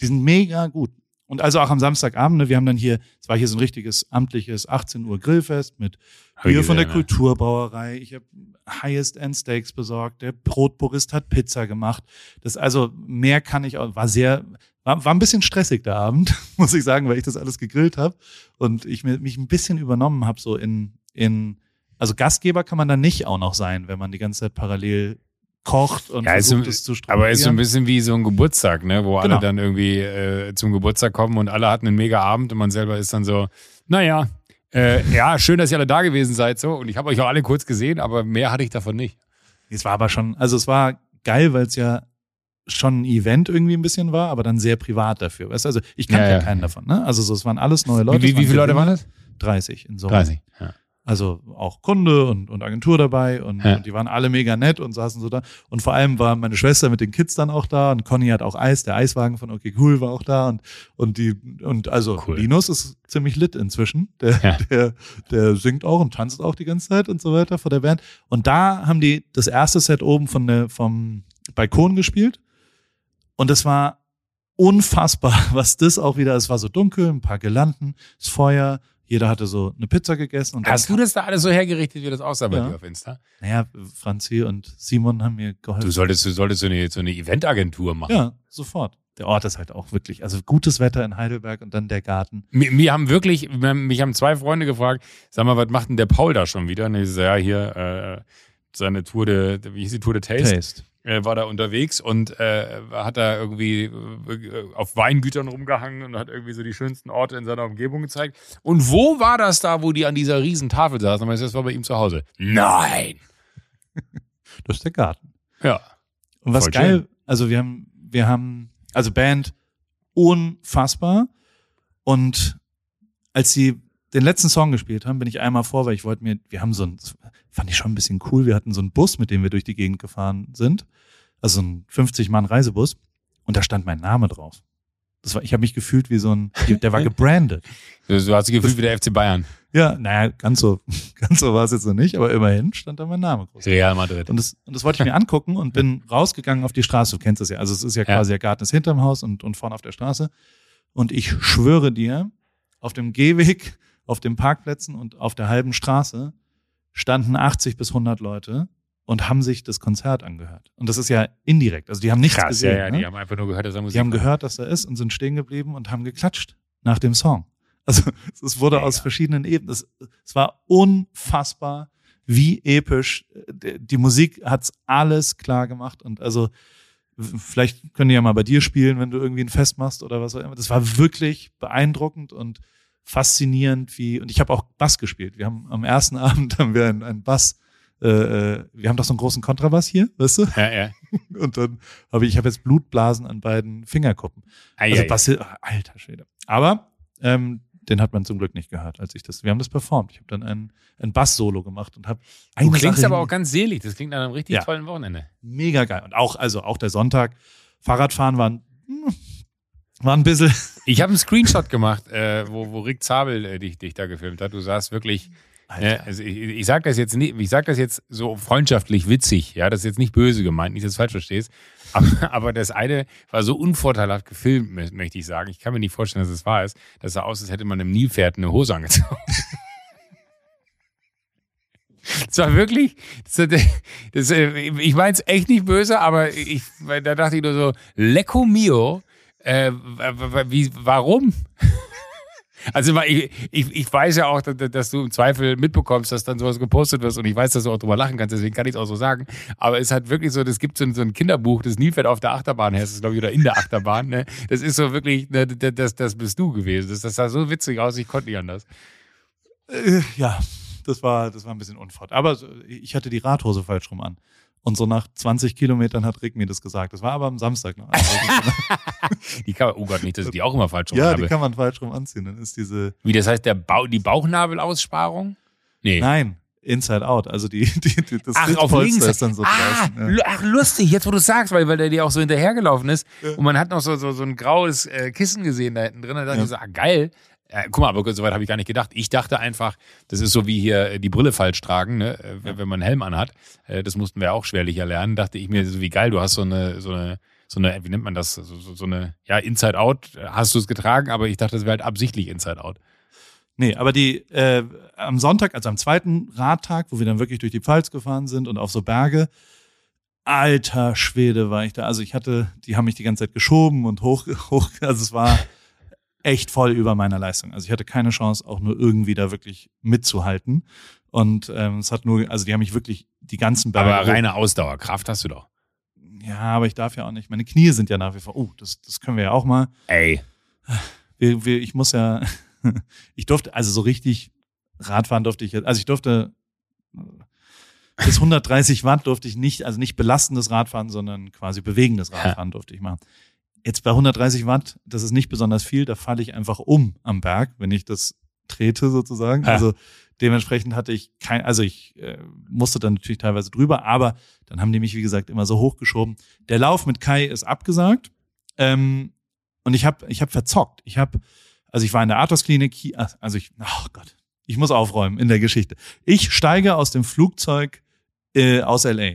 S1: Die sind mega gut. Und also auch am Samstagabend, ne, wir haben dann hier, es war hier so ein richtiges amtliches 18 Uhr Grillfest mit
S2: Hab
S1: Bier von der
S2: gesehen, ne?
S1: Kulturbrauerei. Ich habe Highest End Steaks besorgt. Der Brotpurist hat Pizza gemacht. Das also mehr kann ich auch. War sehr, war, war ein bisschen stressig der Abend, muss ich sagen, weil ich das alles gegrillt habe und ich mich ein bisschen übernommen habe so in in also Gastgeber kann man dann nicht auch noch sein, wenn man die ganze Zeit parallel kocht und
S2: Ja, ist
S1: versucht
S2: so-
S1: es zu
S2: Aber ist so ein
S1: strukturieren.
S2: bisschen wie so ein Geburtstag, ne, wo alle
S1: Genau.
S2: dann irgendwie äh, zum Geburtstag kommen und alle hatten einen mega Abend und man selber ist dann so, naja, äh, ja, schön, dass ihr alle da gewesen seid so und ich habe euch auch alle kurz gesehen, aber mehr hatte ich davon nicht.
S1: Es war aber schon, also es war geil, weil es ja schon ein Event irgendwie ein bisschen war, aber dann sehr privat dafür. Weißt du, also ich kannte
S2: Ja,
S1: ja,
S2: ja.
S1: keinen davon, ne? Also so, es waren alles neue Leute.
S2: wie,
S1: es
S2: wie, wie viele Leute waren das?
S1: 30 in so.
S2: 30. Ja.
S1: Also auch Kunde und, und Agentur dabei und,
S2: Ja.
S1: und die waren alle mega nett und saßen so da. Und vor allem war meine Schwester mit den Kids dann auch da und Conny hat auch Eis, der Eiswagen von Okay Cool war auch da und, und die, und also
S2: Cool.
S1: Linus ist ziemlich lit inzwischen. Der,
S2: Ja.
S1: der, der singt auch und tanzt auch die ganze Zeit und so weiter vor der Band. Und da haben die das erste Set oben von der, vom Balkon gespielt. Und es war unfassbar, was das auch wieder, es war so dunkel, ein paar Girlanden, das Feuer, jeder hatte so eine Pizza gegessen. Und dann
S2: Hast du das da alles so hergerichtet, wie das aussah bei
S1: Ja.
S2: dir auf Insta?
S1: naja, Franzi und Simon haben mir geholfen.
S2: Du solltest, du solltest so eine, so eine Eventagentur machen.
S1: ja, sofort. Der Ort ist halt auch wirklich, also gutes Wetter in Heidelberg und dann der Garten.
S2: Mir, mir haben wirklich, mir haben- mich haben zwei Freunde gefragt, sag mal, was macht denn der Paul da schon wieder? Und ich so, ja, hier, äh, seine Tour de, wie hieß die Tour de Taste?
S1: Taste.
S2: Äh, war da unterwegs und äh, hat da irgendwie äh, auf Weingütern rumgehangen und hat irgendwie so die schönsten Orte in seiner Umgebung gezeigt. Und wo war das da, wo die an dieser riesen Tafel saßen? Das war bei ihm zu Hause. Nein!
S1: Das ist der Garten.
S2: Ja.
S1: Und was
S2: Voll
S1: geil,
S2: schön.
S1: also wir haben, wir haben, also Band unfassbar. Und als sie den letzten Song gespielt haben, bin ich einmal vor, weil ich wollte mir, wir haben so ein, fand ich schon ein bisschen cool, wir hatten so einen Bus, mit dem wir durch die Gegend gefahren sind. Also ein 50-Mann-Reisebus. Und da stand mein Name drauf. Das war, ich habe mich gefühlt wie so ein, der war gebrandet.
S2: Du, du hast dich gefühlt wie der FC Bayern.
S1: Ja, naja, ganz so, ganz so war es jetzt noch nicht, aber immerhin stand da mein Name groß.
S2: Real Madrid.
S1: Und das, und das wollte ich mir angucken und bin rausgegangen auf die Straße. Du kennst das ja. Also es ist ja quasi der Garten ist hinterm Haus und, und vorne auf der Straße. Und ich schwöre dir, auf dem Gehweg, auf den Parkplätzen und auf der halben Straße standen 80 bis 100 Leute und haben sich das Konzert angehört. Und das ist ja indirekt. Also die haben nichts
S2: Krass,
S1: gesehen.
S2: ja, ja,
S1: ne?
S2: die haben einfach nur gehört, dass er Musik
S1: Die haben
S2: war.
S1: gehört, dass er ist und sind stehen geblieben und haben geklatscht nach dem Song. Also es wurde
S2: Mega.
S1: aus verschiedenen Ebenen. Es, es war unfassbar, wie episch. Die die Musik hat's alles klar gemacht und also vielleicht können die ja mal bei dir spielen, wenn du irgendwie ein Fest machst oder was auch immer. Das war wirklich beeindruckend und faszinierend, wie und ich habe auch Bass gespielt. Wir haben am ersten Abend haben wir einen, einen Bass. Äh, äh, wir haben doch so einen großen Kontrabass hier, weißt du?
S2: Ja, ja.
S1: Und dann habe ich, ich habe jetzt Blutblasen an beiden Fingerkuppen.
S2: Ei,
S1: Also
S2: ei,
S1: Basil, alter Schwede. Aber ähm, den hat man zum Glück nicht gehört, als ich das. Wir haben das performt. Ich habe dann ein, ein Bass-Solo gemacht und habe
S2: Du klingst
S1: Sache
S2: aber auch ganz selig. Das klingt nach einem richtig
S1: Ja.
S2: tollen Wochenende.
S1: mega geil. Und auch, also auch der Sonntag, Fahrradfahren war ein, hm, war ein bisschen.
S2: Ich habe einen Screenshot gemacht, äh, wo, wo Rick Zabel äh, dich, dich da gefilmt hat. Du sahst wirklich, äh, also ich, ich sag das jetzt nicht, ich sag das jetzt so freundschaftlich witzig, ja, das ist jetzt nicht böse gemeint, nicht, dass du es falsch verstehst. Aber, aber das eine war so unvorteilhaft gefilmt, mö- möchte ich sagen. Ich kann mir nicht vorstellen, dass es wahr ist. Das sah aus, als hätte man einem Nilpferd eine Hose angezogen. Das war wirklich, das, das, äh, ich meine es echt nicht böse, aber ich, da dachte ich nur so, Lecco mio, äh, wie, warum? Also ich, ich, ich weiß ja auch, dass, du im Zweifel mitbekommst, dass dann sowas gepostet wird und ich weiß, dass du auch drüber lachen kannst, deswegen kann ich es auch so sagen. Aber es hat wirklich so, es gibt so ein, so ein Kinderbuch, das Nilpferd auf der Achterbahn heißt es, glaube ich, oder in der Achterbahn. Ne? Das ist so wirklich, ne, das, das bist du gewesen. Das, das sah so witzig aus, ich konnte nicht anders.
S1: Äh, ja, das war, das war ein bisschen unfort. Aber ich hatte die Radhose falsch rum an. Und so nach 20 Kilometern hat Rick mir das gesagt. Das war aber am Samstag noch. Also,
S2: Die kann man, oh Gott, nicht, dass ich die auch immer falsch rum
S1: ja,
S2: habe.
S1: die kann man falsch rum anziehen. Dann ist diese,
S2: Wie, das heißt, der Bauch, die Bauchnabelaussparung? Nee.
S1: nein, Inside Out. Also die, die, die das
S2: Ach, auf links.
S1: ist dann so
S2: ah,
S1: draußen. Ja.
S2: ach, lustig, jetzt wo du sagst, weil, weil der dir auch so hinterhergelaufen ist und man hat noch so, so, so ein graues äh, Kissen gesehen da hinten drin. Da dachte
S1: Ja.
S2: ich so, ah, geil. Äh, guck mal, aber so weit habe ich gar nicht gedacht. Ich dachte einfach, das ist so wie hier äh, die Brille falsch tragen, ne? äh, wenn wenn man einen Helm anhat. Äh, das mussten wir auch schwerlich erlernen. Dachte ich mir, so wie geil, du hast so eine, so eine, so eine, wie nennt man das, so, so, so eine, ja, Inside Out hast du es getragen, aber ich dachte, das wäre halt absichtlich Inside Out.
S1: Nee, aber die äh, am Sonntag, also am zweiten Radtag, wo wir dann wirklich durch die Pfalz gefahren sind und auf so Berge, alter Schwede war ich da. Also ich hatte, die haben mich die ganze Zeit geschoben und hoch, hoch, also es war echt voll über meiner Leistung. Also ich hatte keine Chance, auch nur irgendwie da wirklich mitzuhalten. Und ähm, es hat nur, also die haben mich wirklich die ganzen Berge.
S2: Aber reine Ausdauerkraft hast du doch.
S1: Ja, aber ich darf ja auch nicht. Meine Knie sind ja nach wie vor. Oh, das, das können wir ja auch mal.
S2: Ey.
S1: wir, wir, ich muss ja, ich durfte, also so richtig Radfahren durfte ich jetzt, also ich durfte bis 130 Watt durfte ich nicht, also nicht belastendes Radfahren, sondern quasi bewegendes Radfahren durfte ich machen. Jetzt bei 130 Watt, das ist nicht besonders viel, da falle ich einfach um am Berg, wenn ich das trete sozusagen.
S2: Ja.
S1: Also dementsprechend hatte ich kein, also ich äh, musste dann natürlich teilweise drüber, aber dann haben die mich, wie gesagt, immer so hochgeschoben. Der Lauf mit Kai ist abgesagt. Ähm, und ich habe ich hab verzockt. Ich habe, also ich war in der Athos-Klinik, ach, also ich, oh Gott, ich muss aufräumen in der Geschichte. Ich steige aus dem Flugzeug äh, aus LA.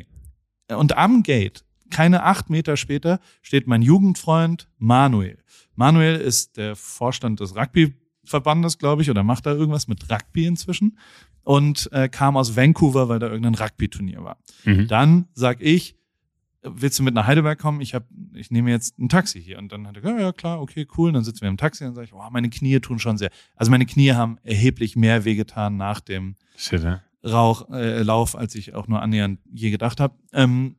S1: Und am Gate, keine acht Meter später, steht mein Jugendfreund Manuel. Manuel ist der Vorstand des Rugby-Verbandes, glaube ich, oder macht da irgendwas mit Rugby inzwischen. Und äh, kam aus Vancouver, weil da irgendein Rugby-Turnier war.
S2: Mhm.
S1: Dann sag ich, willst du mit nach Heidelberg kommen? Ich hab, ich nehme jetzt ein Taxi hier. Und dann hat er gesagt, ja, klar, okay, cool. Und dann sitzen wir im Taxi und sage ich, oh, meine Knie tun schon sehr. Also meine Knie haben erheblich mehr wehgetan nach dem
S2: Shit?
S1: Rauch, äh, Lauf, als ich auch nur annähernd je gedacht habe. Ähm,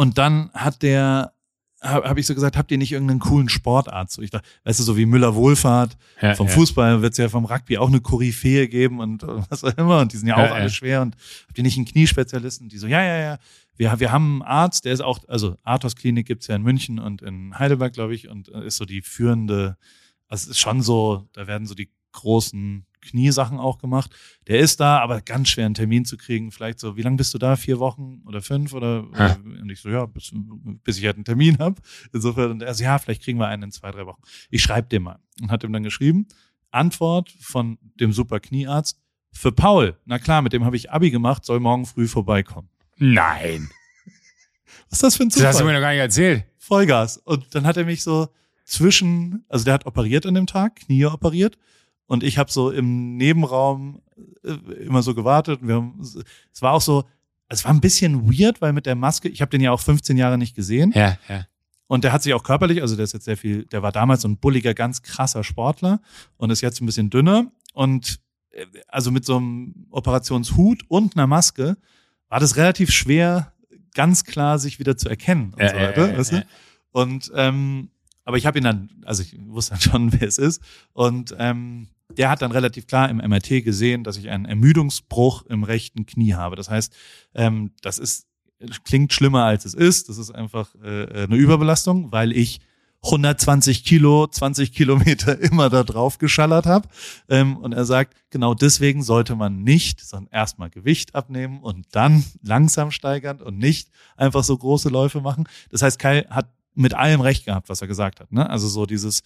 S1: und dann hat der, habe hab ich so gesagt, habt ihr nicht irgendeinen coolen Sportarzt? So, ich dachte, weißt du, so wie Müller Wohlfahrt,
S2: Ja,
S1: vom
S2: ja.
S1: Fußball wird es ja vom Rugby auch eine Koryphäe geben und äh, was auch immer. Und die sind ja auch
S2: Ja,
S1: alle
S2: ja.
S1: schwer. Und habt ihr nicht einen Kniespezialisten? Die so, ja, ja, ja. Wir, wir haben einen Arzt, der ist auch, also Arthos Klinik gibt's ja in München und in Heidelberg, glaube ich, und äh, ist so die führende, also es ist schon so, da werden so die großen Kniesachen auch gemacht. Der ist da, aber ganz schwer einen Termin zu kriegen. Vielleicht so, wie lange bist du da? Vier Wochen oder fünf? Oder,
S2: Ha.
S1: und ich so, ja, bis, bis ich halt einen Termin habe. Insofern, und er so, ja, vielleicht kriegen wir einen in zwei, drei Wochen. Ich schreibe dem mal. Und hat ihm dann geschrieben, Antwort von dem super Kniearzt, für Paul, na klar, mit dem habe ich Abi gemacht, soll morgen früh vorbeikommen.
S2: Nein.
S1: Was ist das für ein
S2: Das hast du
S1: Zufall?
S2: mir noch gar nicht erzählt.
S1: Vollgas. Und dann hat er mich so zwischen, also der hat operiert an dem Tag, Knie operiert. Und ich habe so im Nebenraum äh, immer so gewartet. Wir haben, es war auch so, es war ein bisschen weird, weil mit der Maske, ich habe den ja auch 15 Jahre nicht gesehen.
S2: Ja, ja.
S1: Und der hat sich auch körperlich, also der ist jetzt sehr viel, der war damals so ein bulliger, ganz krasser Sportler und ist jetzt ein bisschen dünner. Und äh, also mit so einem Operationshut und einer Maske war das relativ schwer, ganz klar sich wieder zu erkennen und
S2: Ja,
S1: so weiter.
S2: ja,
S1: weißt
S2: ja.
S1: du? Und ähm, aber ich habe ihn dann, also ich wusste dann schon, wer es ist. Und ähm, der hat dann relativ klar im MRT gesehen, dass ich einen Ermüdungsbruch im rechten Knie habe. Das heißt, ähm, das ist klingt schlimmer als es ist. Das ist einfach äh, eine Überbelastung, weil ich 120 Kilo, 20 Kilometer immer da drauf geschallert habe. Ähm, und er sagt, genau deswegen sollte man nicht, sondern erstmal Gewicht abnehmen und dann langsam steigern und nicht einfach so große Läufe machen. Das heißt, Kai hat mit allem recht gehabt, was er gesagt hat. Ne? Also so dieses,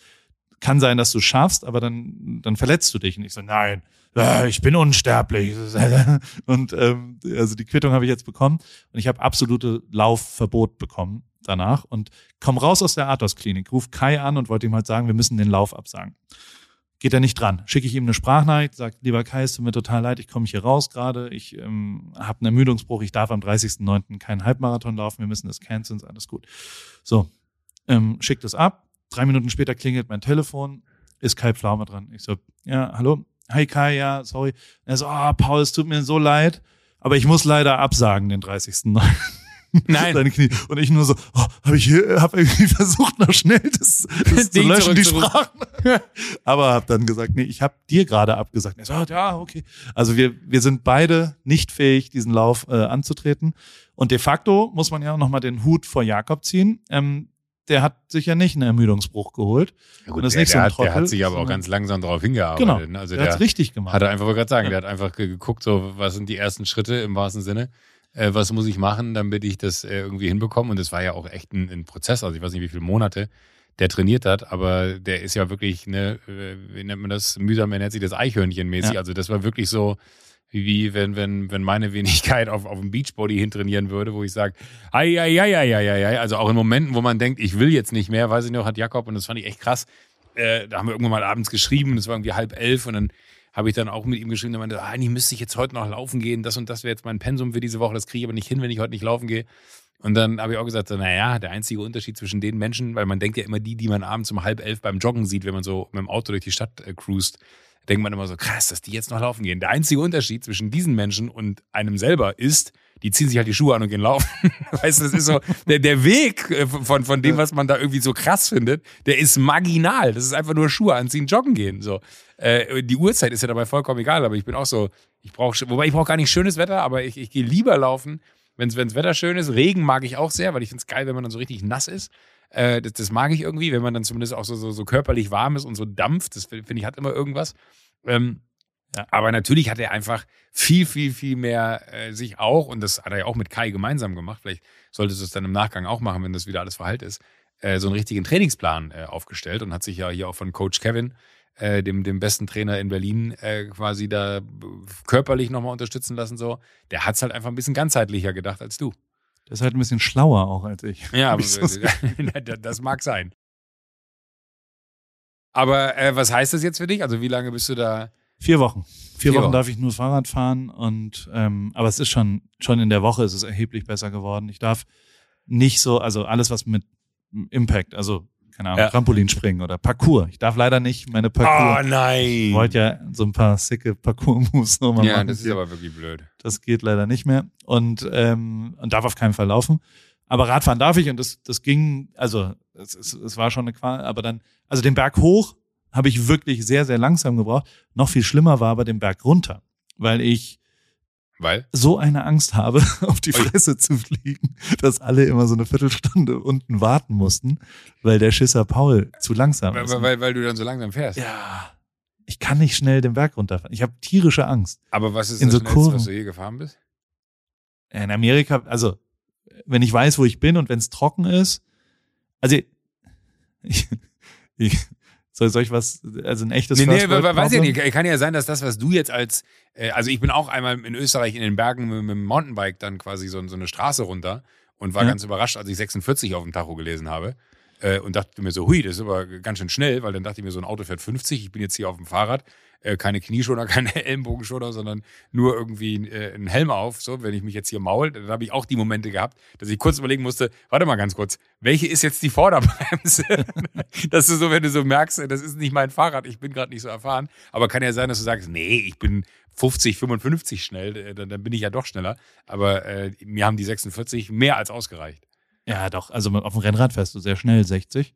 S1: kann sein, dass du schaffst, aber dann, dann verletzt du dich. Und ich so, nein, äh, ich bin unsterblich. Und ähm, also die Quittung habe ich jetzt bekommen und ich habe absolute Laufverbot bekommen danach und komm raus aus der Athos-Klinik, ruf Kai an und wollte ihm halt sagen, wir müssen den Lauf absagen. Geht er nicht dran. Schicke ich ihm eine Sprachnachricht, sagt, lieber Kai, es tut mir total leid, ich komme hier raus gerade, ich ähm, habe einen Ermüdungsbruch, ich darf am 30.09. keinen Halbmarathon laufen, wir müssen das canceln, ist alles gut. So, ähm, schickt es ab. Drei Minuten später klingelt mein Telefon, ist Kai Pflaume dran. Ich so, ja, hallo, hi Kai, ja, sorry. Er so, ah, Paul, es tut mir so leid, aber ich muss leider absagen den 30.09.
S2: Nein.
S1: Seine Knie. Und ich nur so, oh, habe ich hier, habe irgendwie versucht, noch schnell das, das zu löschen, die. Sprachen. Aber habe dann gesagt, nee, ich habe dir gerade abgesagt. Er so, ah, ja, okay. Also wir, wir sind beide nicht fähig, diesen Lauf äh, anzutreten. Und de facto muss man ja auch nochmal den Hut vor Jakob ziehen. Ähm, der hat sich ja nicht einen Ermüdungsbruch geholt.
S2: Gut,
S1: Und das
S2: der,
S1: nicht so
S2: der,
S1: ein
S2: hat, der
S1: Trottel,
S2: hat sich aber auch ganz langsam darauf hingearbeitet.
S1: Genau.
S2: ne? Also
S1: der hat's
S2: der
S1: richtig gemacht.
S2: hat er einfach, wollte gerade sagen,
S1: Ja.
S2: der hat einfach ge- geguckt, so, was sind die ersten Schritte im wahrsten Sinne. Äh, was muss ich machen, damit ich das äh, irgendwie hinbekomme? Und das war ja auch echt ein, ein Prozess. Also ich weiß nicht, wie viele Monate der trainiert hat, aber der ist ja wirklich, ne, äh, wie nennt man das? Mühsam ernährt sich das Eichhörnchen mäßig.
S1: Ja.
S2: Also das war wirklich so, wie, wenn, wenn, wenn meine Wenigkeit auf, auf dem Beachbody hintrainieren würde, wo ich sage, ei. Also auch in Momenten, wo man denkt, ich will jetzt nicht mehr, weiß ich noch, hat Jakob, und das fand ich echt krass, äh, da haben wir irgendwann mal abends geschrieben, das war irgendwie halb elf und dann habe ich dann auch mit ihm geschrieben, der meinte, ah, eigentlich müsste ich jetzt heute noch laufen gehen, das und das wäre jetzt mein Pensum für diese Woche, das kriege ich aber nicht hin, wenn ich heute nicht laufen gehe. Und dann habe ich auch gesagt, so, naja, der einzige Unterschied zwischen den Menschen, weil man denkt ja immer die, die man abends um halb elf beim Joggen sieht, wenn man so mit dem Auto durch die Stadt äh, cruist, denkt man immer so, krass, dass die jetzt noch laufen gehen. Der einzige Unterschied zwischen diesen Menschen und einem selber ist, die ziehen sich halt die Schuhe an und gehen laufen. weißt du, das ist so, der, der Weg äh, von, von dem, was man da irgendwie so krass findet, der ist marginal. Das ist einfach nur Schuhe anziehen, joggen gehen. So. Äh, die Uhrzeit ist ja dabei vollkommen egal, aber ich bin auch so, ich brauche, wobei ich brauche gar nicht schönes Wetter, aber ich, ich gehe lieber laufen, wenn das Wetter schön ist. Regen mag ich auch sehr, weil ich finde es geil, wenn man dann so richtig nass ist. Äh, das, das mag ich irgendwie, wenn man dann zumindest auch so, so, so körperlich warm ist und so dampft. Das finde ich hat immer irgendwas. Ähm,
S1: Ja.
S2: Aber natürlich hat er einfach viel, viel, viel mehr äh, sich auch, und das hat er ja auch mit Kai gemeinsam gemacht, vielleicht solltest du es dann im Nachgang auch machen, wenn das wieder alles verheilt ist, äh, so einen richtigen Trainingsplan äh, aufgestellt und hat sich ja hier auch von Coach Kevin, äh, dem, dem besten Trainer in Berlin, äh, quasi da körperlich nochmal unterstützen lassen. So. Der hat es halt einfach ein bisschen ganzheitlicher gedacht als du.
S1: Der ist halt ein bisschen schlauer auch als ich.
S2: Ja,
S1: ich so das
S2: mag sein. Aber äh, was heißt das jetzt für dich? Also wie lange bist du da?
S1: Vier Wochen. Vier,
S2: Vier
S1: Wochen
S2: Wochen.
S1: darf ich nur Fahrrad fahren und ähm, aber es ist schon schon in der Woche ist es erheblich besser geworden. Ich darf nicht so, also alles was mit Impact, also keine Ahnung,
S2: Ja.
S1: Trampolinspringen oder Parkour. Ich darf leider nicht meine Parkour.
S2: Oh, nein!
S1: ich wollte ja so ein paar sicke Parkour-Moves nochmal
S2: ja,
S1: machen.
S2: das ist aber wirklich blöd.
S1: das geht leider nicht mehr und ähm, und darf auf keinen Fall laufen. Aber Radfahren darf ich und das, das ging, also es, es, es war schon eine Qual, aber dann, also den Berg hoch habe ich wirklich sehr, sehr langsam gebraucht. Noch viel schlimmer war aber den Berg runter, weil ich
S2: Weil?
S1: so eine Angst habe, auf die. Fresse zu fliegen, dass alle immer so eine Viertelstunde unten warten mussten, weil der Schisser Paul zu langsam
S2: Weil,
S1: ist.
S2: weil, weil du dann so langsam fährst.
S1: ja, ich kann nicht schnell den Berg runterfahren. Ich habe tierische Angst.
S2: Aber was ist
S1: In
S2: das
S1: so Kurven.
S2: was du je gefahren bist?
S1: In Amerika, also wenn ich weiß, wo ich bin und wenn es trocken ist, also ich, ich soll, soll ich was, also ein echtes
S2: Nee, nee, weiß ich nicht. Kann ja sein, dass das, was du jetzt als, äh, also ich bin auch einmal in Österreich in den Bergen mit, mit dem Mountainbike dann quasi so, so eine Straße runter und war
S1: Ja.
S2: ganz überrascht, als ich 46 auf dem Tacho gelesen habe. Äh, und dachte mir so, hui, das ist aber ganz schön schnell, weil dann dachte ich mir, so ein Auto fährt 50, ich bin jetzt hier auf dem Fahrrad, äh, keine Knieschoner, keine Ellenbogenschoner, sondern nur irgendwie äh, einen Helm auf, so, wenn ich mich jetzt hier maul, dann habe ich auch die Momente gehabt, dass ich kurz überlegen musste, warte mal ganz kurz, welche ist jetzt die Vorderbremse? dass du so, wenn du so merkst, das ist nicht mein Fahrrad, ich bin gerade nicht so erfahren, aber kann ja sein, dass du sagst, nee, ich bin 50, 55 schnell, äh, dann, dann bin ich ja doch schneller, aber äh, mir haben die 46 mehr als ausgereicht.
S1: Ja, doch. Also auf dem Rennrad fährst du sehr schnell 60.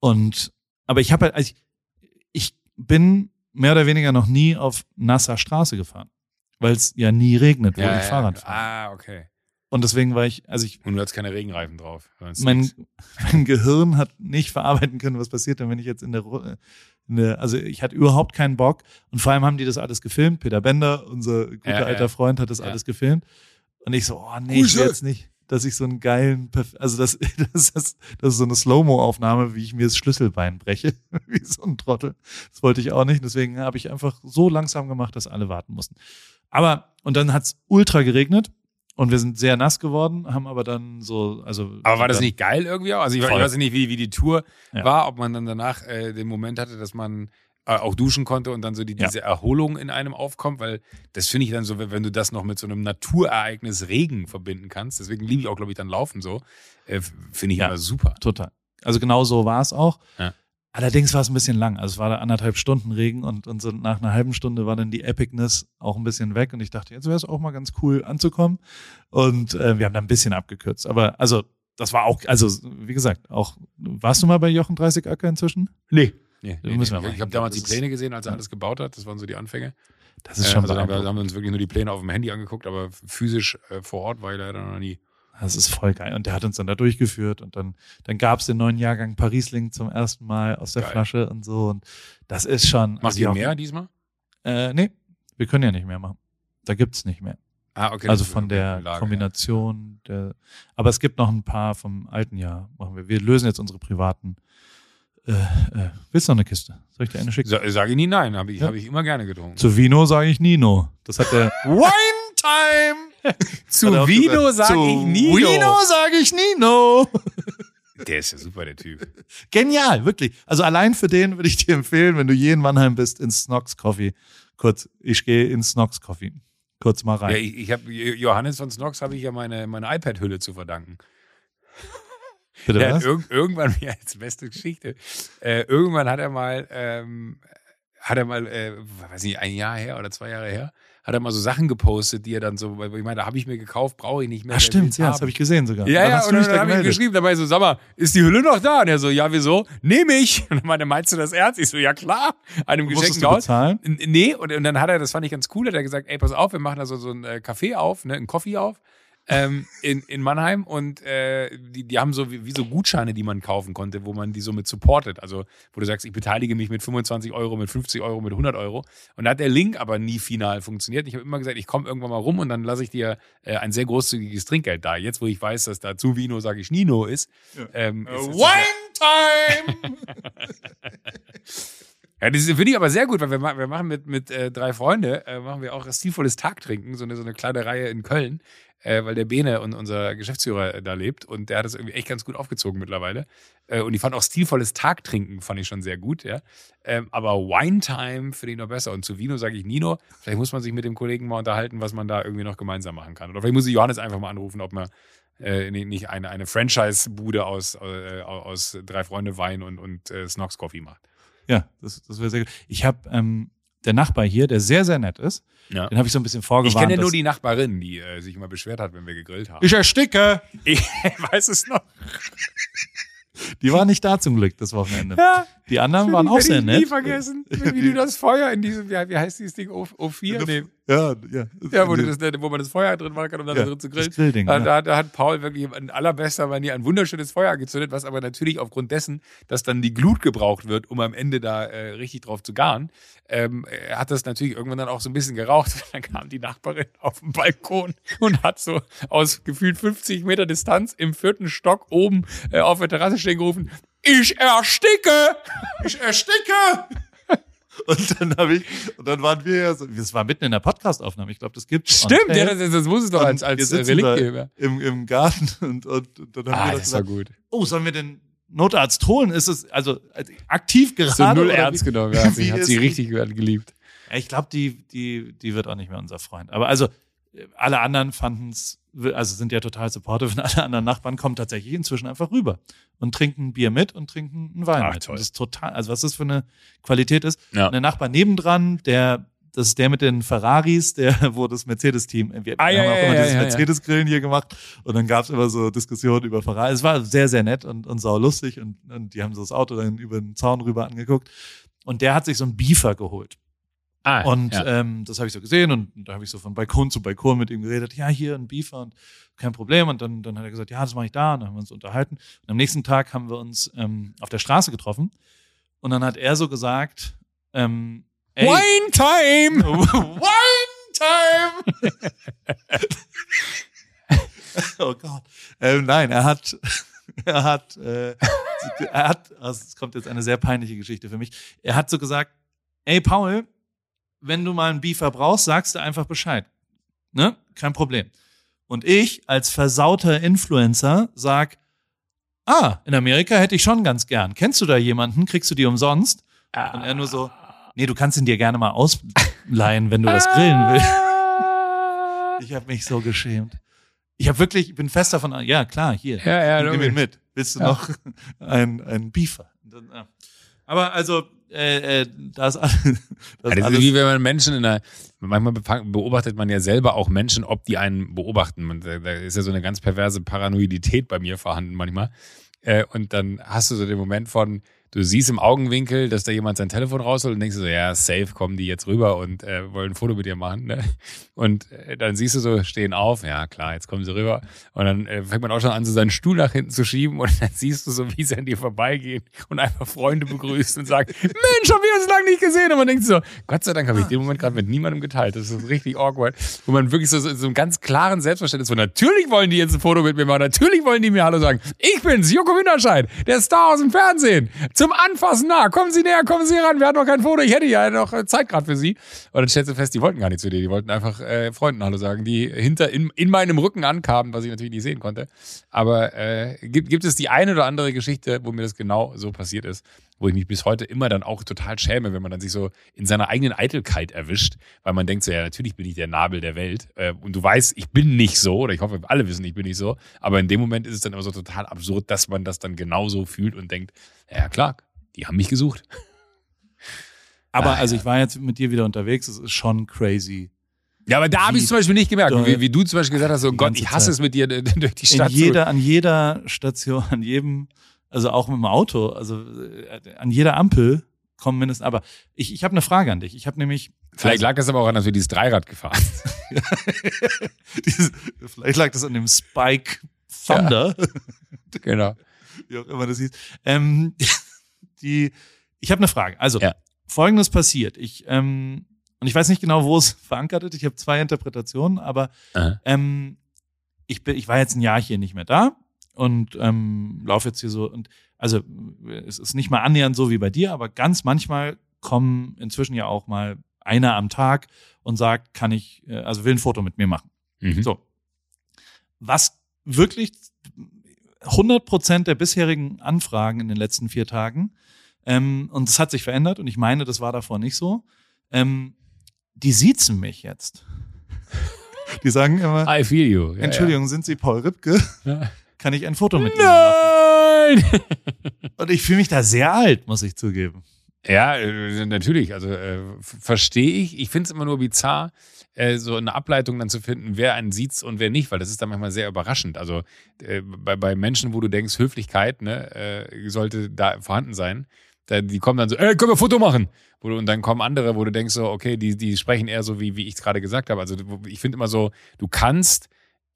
S1: Und, aber ich habe halt, also ich, ich bin mehr oder weniger noch nie auf nasser Straße gefahren. Weil es ja nie regnet, wo ich Fahrrad fahre.
S2: Ah, okay.
S1: Und deswegen war ich, also ich,
S2: Und du hast keine Regenreifen drauf.
S1: mein, mein Gehirn hat nicht verarbeiten können, was passiert denn, wenn ich jetzt in der, in der, also ich hatte überhaupt keinen Bock. Und vor allem haben die das alles gefilmt. Peter Bender, unser guter
S2: Ja, ja.
S1: alter Freund, hat das
S2: Ja.
S1: alles gefilmt. Und ich so, oh nee, ich will
S2: Grüße.
S1: jetzt nicht, dass ich so einen geilen, Perf- also das, das, das, das ist so eine Slow-Mo-Aufnahme, wie ich mir das Schlüsselbein breche, wie so ein Trottel. Das wollte ich auch nicht. Deswegen habe ich einfach so langsam gemacht, dass alle warten mussten. Aber, und dann hat's ultra geregnet. Und wir sind sehr nass geworden, haben aber dann so, also.
S2: Aber war das nicht geil irgendwie auch? Also ich, ich weiß nicht, wie, wie die Tour
S1: Ja.
S2: war, ob man dann danach äh, den Moment hatte, dass man auch duschen konnte und dann so die,
S1: Ja.
S2: diese Erholung in einem aufkommt, weil das finde ich dann so, wenn du das noch mit so einem Naturereignis Regen verbinden kannst, deswegen liebe ich auch, glaube ich, dann Laufen so, äh, finde ich
S1: Ja.
S2: immer super.
S1: Total. Also genau so war es auch.
S2: Ja.
S1: Allerdings war es ein bisschen lang. Also es war da anderthalb Stunden Regen und, und so nach einer halben Stunde war dann die Epicness auch ein bisschen weg und ich dachte, jetzt wäre es auch mal ganz cool anzukommen. Und äh, wir haben da ein bisschen abgekürzt. Aber also das war auch, also wie gesagt, auch, warst du mal bei Jochen 30 Acker inzwischen?
S2: Nee. Nee, nee, nee. Ich habe damals die Pläne gesehen, als er
S1: ja.
S2: alles gebaut hat. Das waren so die Anfänge.
S1: Das ist
S2: Äh,
S1: schon
S2: also da, haben wir uns wirklich nur die Pläne auf dem Handy angeguckt, aber physisch äh, vor Ort war ich leider noch nie.
S1: Das ist voll geil. Und der hat uns dann da durchgeführt und dann, dann gab es den neuen Jahrgang Parisling zum ersten Mal aus der
S2: Geil.
S1: Flasche und so. Und das ist schon.
S2: Macht
S1: also
S2: ihr mehr diesmal?
S1: Äh, nee, wir können ja nicht mehr machen. Da gibt's nicht mehr.
S2: Ah, okay.
S1: also von der
S2: Lage,
S1: Kombination der. Aber es gibt noch ein paar vom alten Jahr. Machen wir. Wir lösen jetzt unsere privaten. Äh, äh, willst du noch eine Kiste? Soll ich dir eine schicken?
S2: Sa sage ich nie nein, habe ich,
S1: Ja.
S2: hab ich immer gerne getrunken.
S1: Zu Vino sage ich Nino. Das hat der Wine Time.
S2: Zu Vino sage
S1: Zu
S2: ich Nino.
S1: Vino sage ich Nino.
S2: Der ist ja super, der Typ.
S1: Genial, wirklich. Also allein für den würde ich dir empfehlen, wenn du je in Mannheim bist, ins Snox Coffee. Kurz, ich gehe ins Snox Coffee. Kurz mal rein.
S2: Ja, ich, ich habe Johannes von Snox habe ich ja meine, meine iPad-Hülle zu verdanken.
S1: Bitte was?
S2: irg irgendwann, ja, jetzt beste Geschichte. Äh, irgendwann hat er mal, ähm, hat er mal, äh, weiß nicht, ein Jahr her oder zwei Jahre her, hat er mal so Sachen gepostet, die er dann so, weil ich meine, da habe ich mir gekauft, brauche ich nicht mehr.
S1: Ach stimmt, ja, das
S2: haben?
S1: habe ich gesehen sogar.
S2: Ja,
S1: Wann
S2: ja, und dann
S1: da
S2: habe ich geschrieben, dabei so, sag mal, ist die Hülle noch da? Und er so, ja, wieso? Nehme ich. Und dann meinte, meinst du das ernst? Ich so, ja klar, einem geschenkten Gaul.
S1: bezahlen?
S2: Nee, und, und dann hat er, das fand ich ganz cool, hat er gesagt, ey, pass auf, wir machen da so, so ein äh, Café auf, ne, ein Coffee auf. Ähm, in, in Mannheim und äh, die, die haben so wie, wie so Gutscheine, die man kaufen konnte, wo man die so mit supportet. Also, wo du sagst, ich beteilige mich mit 25 Euro, mit 50 Euro, mit 100 Euro. Und da hat der Link aber nie final funktioniert. Ich habe immer gesagt, ich komme irgendwann mal rum und dann lasse ich dir äh, ein sehr großzügiges Trinkgeld da. Jetzt, wo ich weiß, dass da zu Vino, sage ich, Nino ist. Ähm, ist, ist das ja-
S1: Time!
S2: Ja, das finde ich aber sehr gut, weil wir, wir machen mit, mit äh, drei Freunde, äh, machen wir auch ein stilvolles Tagtrinken, so eine, so eine kleine Reihe in Köln, äh, weil der Bene und unser Geschäftsführer äh, da lebt und der hat das irgendwie echt ganz gut aufgezogen mittlerweile. Äh, und ich fand auch stilvolles Tagtrinken fand ich schon sehr gut, ja. Ähm, aber Wine Time finde ich noch besser. Und zu Vino sage ich Nino, vielleicht muss man sich mit dem Kollegen mal unterhalten, was man da irgendwie noch gemeinsam machen kann. Oder vielleicht muss ich Johannes einfach mal anrufen, ob man äh, nicht eine, eine Franchise-Bude aus, äh, aus drei Freunde Wein und, und äh, Snox Coffee macht.
S1: Ja, das, das wäre sehr gut. Ich habe ähm, der Nachbar hier, der sehr, sehr nett ist,
S2: Ja.
S1: den habe ich so ein bisschen
S2: Ich
S1: vorgewarnt.
S2: kenne ja nur die Nachbarin, die äh, sich immer beschwert hat, wenn wir gegrillt haben.
S1: ich ersticke!
S2: Ich weiß es noch.
S1: Die war nicht da zum Glück das Wochenende.
S2: Ja.
S1: Die anderen waren auch sehr
S2: ich nie
S1: nett.
S2: vergessen, wie du das Feuer in diesem, wie, wie heißt dieses Ding, O- O4? Nee.
S1: Ja, ja.
S2: Ja, wo, das, wo man das Feuer drin machen kann, um dann
S1: Ja,
S2: drin zu grillen.
S1: Grillding,
S2: da,
S1: ja.
S2: da, hat Paul wirklich in allerbester Manier ein wunderschönes Feuer angezündet, was aber natürlich aufgrund dessen, dass dann die Glut gebraucht wird, um am Ende da äh, richtig drauf zu garen, ähm, äh, hat das natürlich irgendwann dann auch so ein bisschen geraucht. Dann kam die Nachbarin auf den Balkon und hat so aus gefühlt 50 Meter Distanz im vierten Stock oben äh, auf der Terrasse stehen gerufen, ich ersticke!
S1: ich ersticke! Und dann habe ich, und dann waren wir ja so, das war mitten in der Podcast-Aufnahme, ich glaube, das gibt's. on
S2: Stimmt, ja, das, das muss es doch als, als Relikt geben.
S1: Im, Im Garten und, und, und dann haben
S2: Ah,
S1: wir
S2: das
S1: das
S2: war
S1: gesagt,
S2: gut.
S1: oh, sollen wir den Notarzt holen? Ist es, also, also aktiv gerade?
S2: So null ernst
S1: wie-
S2: genommen, ja, sie, hat sie richtig geliebt.
S1: Ich glaube, die, die, die wird auch nicht mehr unser Freund. Aber also, alle anderen fanden es, also sind ja total supportive und alle anderen Nachbarn kommen tatsächlich inzwischen einfach rüber und trinken ein Bier mit und trinken einen Wein
S2: Ach,
S1: mit.
S2: toll.
S1: Und das ist total, also was das für eine Qualität ist.
S2: Ja.
S1: Und der Nachbar nebendran, der, das ist der mit den Ferraris, der, wo das Mercedes-Team, wir
S2: Ah, ja,
S1: haben auch
S2: ja,
S1: immer
S2: ja,
S1: dieses
S2: ja.
S1: Mercedes-Grillen hier gemacht und dann gab es immer so Diskussionen über Ferrari. Es war sehr, sehr nett und, und sau lustig und, und die haben so das Auto dann über den Zaun rüber angeguckt. Und der hat sich so einen Beefer geholt.
S2: Ah,
S1: Und
S2: ja.
S1: ähm, das habe ich so gesehen und da habe ich so von Balkon zu Balkon mit ihm geredet. Ja, hier ein Beefer und kein Problem. Und dann, dann hat er gesagt, ja, das mache ich da. Und dann haben wir uns unterhalten. Und am nächsten Tag haben wir uns ähm, auf der Straße getroffen. Und dann hat er so gesagt, ähm, ey,
S2: Wine Time!
S1: Wine Time! oh Gott. Ähm, nein, er hat, er hat, äh, er hat, also es kommt jetzt eine sehr peinliche Geschichte für mich. Er hat so gesagt, ey Paul, wenn du mal einen Beefer brauchst, sagst du einfach Bescheid. Ne? Kein Problem. Und ich als versauter Influencer sag, ah, in Amerika hätte ich schon ganz gern. Kennst du da jemanden? Kriegst du die umsonst? Und er nur so, nee, du kannst ihn dir gerne mal ausleihen, wenn du das grillen willst. Ich habe mich so geschämt. Ich habe wirklich, ich bin fest davon, ja klar, hier,
S2: Ja, ja,
S1: nimm ihn mit. Willst du
S2: Ja.
S1: noch ein, ein Beefer? Aber also, äh, äh, das, das
S2: das ist
S1: alles
S2: wie wenn man Menschen in einer, manchmal beobachtet man ja selber auch Menschen, ob die einen beobachten. Da ist ja so eine ganz perverse Paranoidität bei mir vorhanden manchmal. Äh, und dann hast du so den Moment von, du siehst im Augenwinkel, dass da jemand sein Telefon rausholt und denkst so, ja, safe kommen die jetzt rüber und äh, wollen ein Foto mit dir machen. Ne? Und äh, dann siehst du so, stehen auf, ja klar, jetzt kommen sie rüber. Und dann äh, fängt man auch schon an, so seinen Stuhl nach hinten zu schieben und dann siehst du so, wie sie an dir vorbeigehen und einfach Freunde begrüßen und sagen, Mensch, hab ich uns lange nicht gesehen. Und man denkt so, Gott sei Dank habe ich den Moment gerade mit niemandem geteilt. Das ist richtig awkward. Wo man wirklich so, so, so einen ganz klaren Selbstverständnis von, natürlich wollen die jetzt ein Foto mit mir machen, natürlich wollen die mir Hallo sagen. Ich bin's, Joko Winterscheid, der Star aus dem Fernsehen. Zum Anfassen nah, kommen Sie näher, kommen Sie ran, wir hatten noch kein Foto, ich hätte ja noch äh, Zeit gerade für Sie. Und dann stellst du fest, die wollten gar nicht zu dir, die wollten einfach äh, Freunden Hallo sagen, die hinter in, in meinem Rücken ankamen, was ich natürlich nicht sehen konnte. Aber äh, gibt, gibt es die eine oder andere Geschichte, wo mir das genau so passiert ist, wo ich mich bis heute immer dann auch total schäme, wenn man dann sich so in seiner eigenen Eitelkeit erwischt, weil man denkt so, ja, natürlich bin ich der Nabel der Welt. Äh, und du weißt, ich bin nicht so, oder ich hoffe, alle wissen, ich bin nicht so, aber in dem Moment ist es dann immer so total absurd, dass man das dann genauso fühlt und denkt, ja klar, die haben mich gesucht.
S1: Aber
S2: Ah,
S1: also
S2: ja.
S1: ich war jetzt mit dir wieder unterwegs, es ist schon crazy.
S2: Ja, aber da habe ich zum Beispiel nicht gemerkt, wie, wie du zum Beispiel gesagt hast, so
S1: Die
S2: Gott, ich hasse
S1: Zeit.
S2: es mit dir äh, durch die
S1: In
S2: Stadt
S1: jeder, an jeder Station, an jedem, also auch mit dem Auto, also äh, an jeder Ampel kommen mindestens. Aber ich, ich habe eine Frage an dich. Ich habe nämlich.
S2: Vielleicht
S1: also,
S2: lag das aber auch an, dass wir dieses Dreirad gefahren
S1: dieses, vielleicht lag das an dem Spike Thunder,
S2: Genau.
S1: Wie auch immer das hieß. Ähm, die, ich habe eine Frage. Also,
S2: Ja.
S1: folgendes passiert. Ich, ähm, und ich weiß nicht genau, wo es verankert ist. Ich habe zwei Interpretationen, aber ähm, ich, bin, ich war jetzt ein Jahr hier nicht mehr da und ähm, laufe jetzt hier so und also es ist nicht mal annähernd so wie bei dir, aber ganz manchmal kommen inzwischen ja auch mal einer am Tag und sagt, kann ich, äh, also will ein Foto mit mir machen.
S2: Mhm.
S1: So. Was wirklich 100 Prozent der bisherigen Anfragen in den letzten vier Tagen, ähm, und das hat sich verändert und ich meine, das war davor nicht so, ähm, die siezen mich jetzt. Die sagen immer,
S2: I feel you. Ja,
S1: Entschuldigung, sind Sie Paul Ripke?
S2: Ja.
S1: Kann ich ein Foto mit Ihnen machen?
S2: Nein!
S1: Und ich fühle mich da sehr alt, muss ich zugeben.
S2: Ja, äh, natürlich. Also äh, verstehe ich. Ich finde es immer nur bizarr, äh, so eine Ableitung dann zu finden, wer einen sieht und wer nicht, weil das ist dann manchmal sehr überraschend. Also äh, bei, bei Menschen, wo du denkst, Höflichkeit ne, äh, sollte da vorhanden sein, da, die kommen dann so, ey, können wir ein Foto machen? Und dann kommen andere, wo du denkst so, okay, die, die sprechen eher so, wie, wie ich es gerade gesagt habe. Also ich finde immer so, du kannst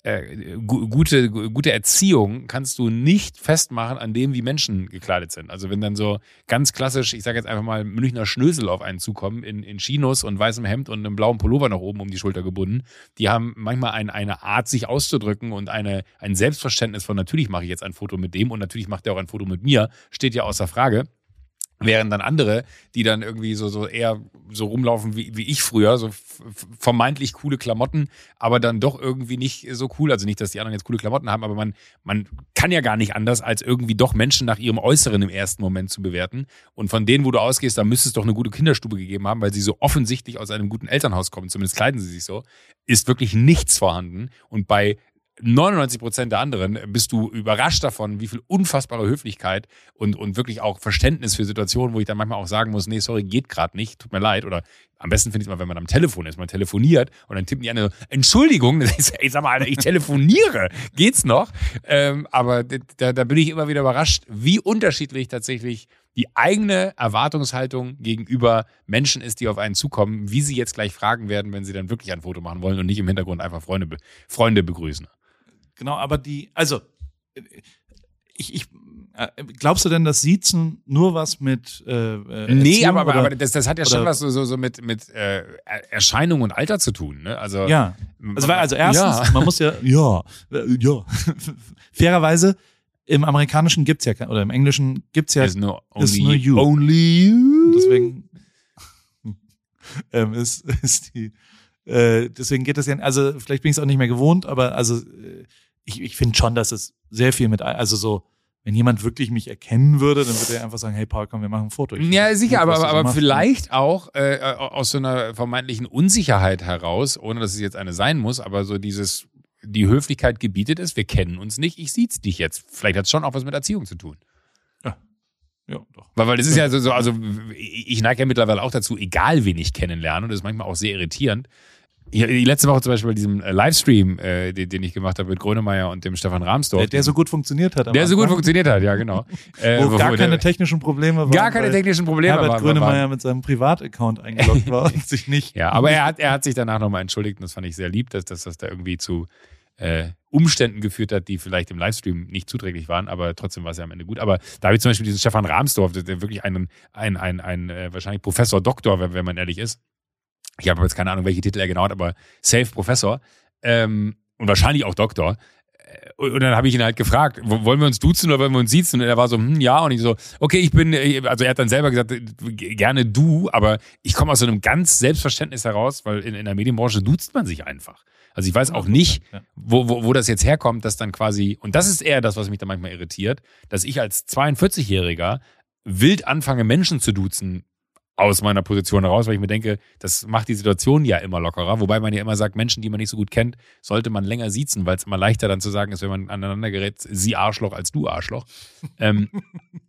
S2: äh, gu gute, gute Erziehung kannst du nicht festmachen an dem, wie Menschen gekleidet sind. Also wenn dann so ganz klassisch, ich sage jetzt einfach mal, Münchner Schnösel auf einen zukommen, in, in Chinos und weißem Hemd und einem blauen Pullover nach oben um die Schulter gebunden, die haben manchmal ein, eine Art, sich auszudrücken und eine, ein Selbstverständnis von natürlich mache ich jetzt ein Foto mit dem und natürlich macht er auch ein Foto mit mir, steht ja außer Frage. Während dann andere, die dann irgendwie so, so eher so rumlaufen wie, wie ich früher, so vermeintlich coole Klamotten, aber dann doch irgendwie nicht so cool. Also nicht, dass die anderen jetzt coole Klamotten haben, aber man, man kann ja gar nicht anders, als irgendwie doch Menschen nach ihrem Äußeren im ersten Moment zu bewerten. Und von denen, wo du ausgehst, da müsste es doch eine gute Kinderstube gegeben haben, weil sie so offensichtlich aus einem guten Elternhaus kommen, zumindest kleiden sie sich so, ist wirklich nichts vorhanden. Und bei 99 Prozent der anderen bist du überrascht davon, wie viel unfassbare Höflichkeit und, und wirklich auch Verständnis für Situationen, wo ich dann manchmal auch sagen muss, nee, sorry, geht gerade nicht, tut mir leid. Oder am besten finde ich es mal, wenn man am Telefon ist, man telefoniert und dann tippen die eine Entschuldigung, ey, sag mal, Alter, ich telefoniere, geht's noch? Ähm, aber da, da bin ich immer wieder überrascht, wie unterschiedlich tatsächlich die eigene Erwartungshaltung gegenüber Menschen ist, die auf einen zukommen, wie sie jetzt gleich fragen werden, wenn sie dann wirklich ein Foto machen wollen und nicht im Hintergrund einfach Freunde, Freunde begrüßen.
S1: Genau, aber die, also, ich, ich, äh, glaubst du denn, dass Siezen nur was mit äh, äh
S2: Nee, aber, aber,
S1: oder,
S2: aber das, das hat ja schon was so, so, so mit, mit äh, Erscheinung und Alter zu tun. Ne? Also,
S1: Ja. Also, also erstens,
S2: Ja.
S1: man muss ja, ja, äh, ja. Fairerweise, im Amerikanischen gibt's ja, oder im Englischen gibt's ja,
S2: Is no
S1: Is
S2: only,
S1: no you.
S2: only you.
S1: und deswegen ähm, ist, ist die, äh, deswegen geht das ja, also vielleicht bin ich es auch nicht mehr gewohnt, aber also äh, ich, ich finde schon, dass es sehr viel mit, also so, wenn jemand wirklich mich erkennen würde, dann würde er einfach sagen, hey Paul, komm, wir machen ein Foto. Ich
S2: Ja, sicher,
S1: gut,
S2: aber, aber, aber vielleicht auch äh, aus so einer vermeintlichen Unsicherheit heraus, ohne dass es jetzt eine sein muss, aber so dieses, die Höflichkeit gebietet es, wir kennen uns nicht, ich sieh's dich jetzt. Vielleicht hat es schon auch was mit Erziehung zu tun.
S1: Ja, doch.
S2: Weil, weil das ist ja so, so, also ich neige ja mittlerweile auch dazu, egal wen ich kennenlerne, und das ist manchmal auch sehr irritierend. Die letzte Woche zum Beispiel bei diesem äh, Livestream, äh, den, den ich gemacht habe mit Grönemeyer und dem Stefan Rahmsdorf.
S1: Der, der so gut funktioniert hat.
S2: der so gut
S1: Anfang,
S2: funktioniert hat, ja, genau. Äh,
S1: Wo gar
S2: der-
S1: keine technischen Probleme waren.
S2: gar keine technischen Probleme
S1: Herbert
S2: waren-
S1: Grönemeyer
S2: waren.
S1: mit seinem Privataccount eingeloggt war und sich nicht.
S2: Ja, aber er hat, er hat sich danach nochmal entschuldigt und das fand ich sehr lieb, dass, dass das da irgendwie zu äh, Umständen geführt hat, die vielleicht im Livestream nicht zuträglich waren, aber trotzdem war es ja am Ende gut. Aber da habe ich zum Beispiel diesen Stefan Rahmsdorf, der, der wirklich ein, ein, ein, ein äh, wahrscheinlich Professor, Doktor, wenn, wenn man ehrlich ist. Ich habe jetzt keine Ahnung, welche Titel er genau hat, aber Safe Professor ähm, und wahrscheinlich auch Doktor. Äh, Und dann habe ich ihn halt gefragt, wo- wollen wir uns duzen oder wollen wir uns siezen? Und er war so, hm, ja. Und ich so, okay, ich bin, äh, also er hat dann selber gesagt, äh, gerne du, aber ich komme aus so einem ganz Selbstverständnis heraus, weil in, in der Medienbranche duzt man sich einfach. Also ich weiß auch nicht, wo, wo, wo das jetzt herkommt, dass dann quasi, und das ist eher das, was mich dann manchmal irritiert, dass ich als 42-Jähriger wild anfange, Menschen zu duzen aus meiner Position heraus, weil ich mir denke, das macht die Situation ja immer lockerer. Wobei man ja immer sagt, Menschen, die man nicht so gut kennt, sollte man länger siezen, weil es immer leichter dann zu sagen ist, wenn man aneinander gerät, sie Arschloch als du Arschloch. ähm,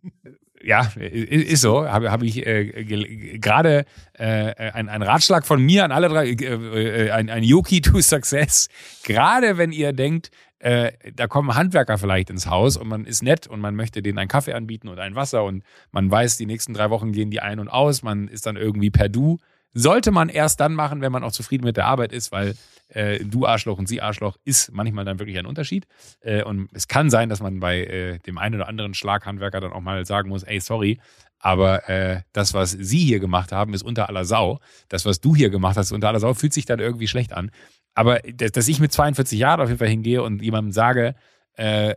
S2: ja, ist so. Habe hab ich äh, gerade äh, ein, ein Ratschlag von mir an alle drei, äh, äh, ein, ein Yoki to Success. Gerade wenn ihr denkt, äh, da kommen Handwerker vielleicht ins Haus und man ist nett und man möchte denen einen Kaffee anbieten und ein Wasser und man weiß, die nächsten drei Wochen gehen die ein und aus, man ist dann irgendwie per Du. Sollte man erst dann machen, wenn man auch zufrieden mit der Arbeit ist, weil äh, du Arschloch und sie Arschloch ist manchmal dann wirklich ein Unterschied. Äh, und es kann sein, dass man bei äh, dem einen oder anderen Schlaghandwerker dann auch mal sagen muss, ey, sorry, aber äh, das, was sie hier gemacht haben, ist unter aller Sau. Das, was du hier gemacht hast, unter aller Sau, fühlt sich dann irgendwie schlecht an. Aber dass, ich mit 42 Jahren auf jeden Fall hingehe und jemandem sage, äh,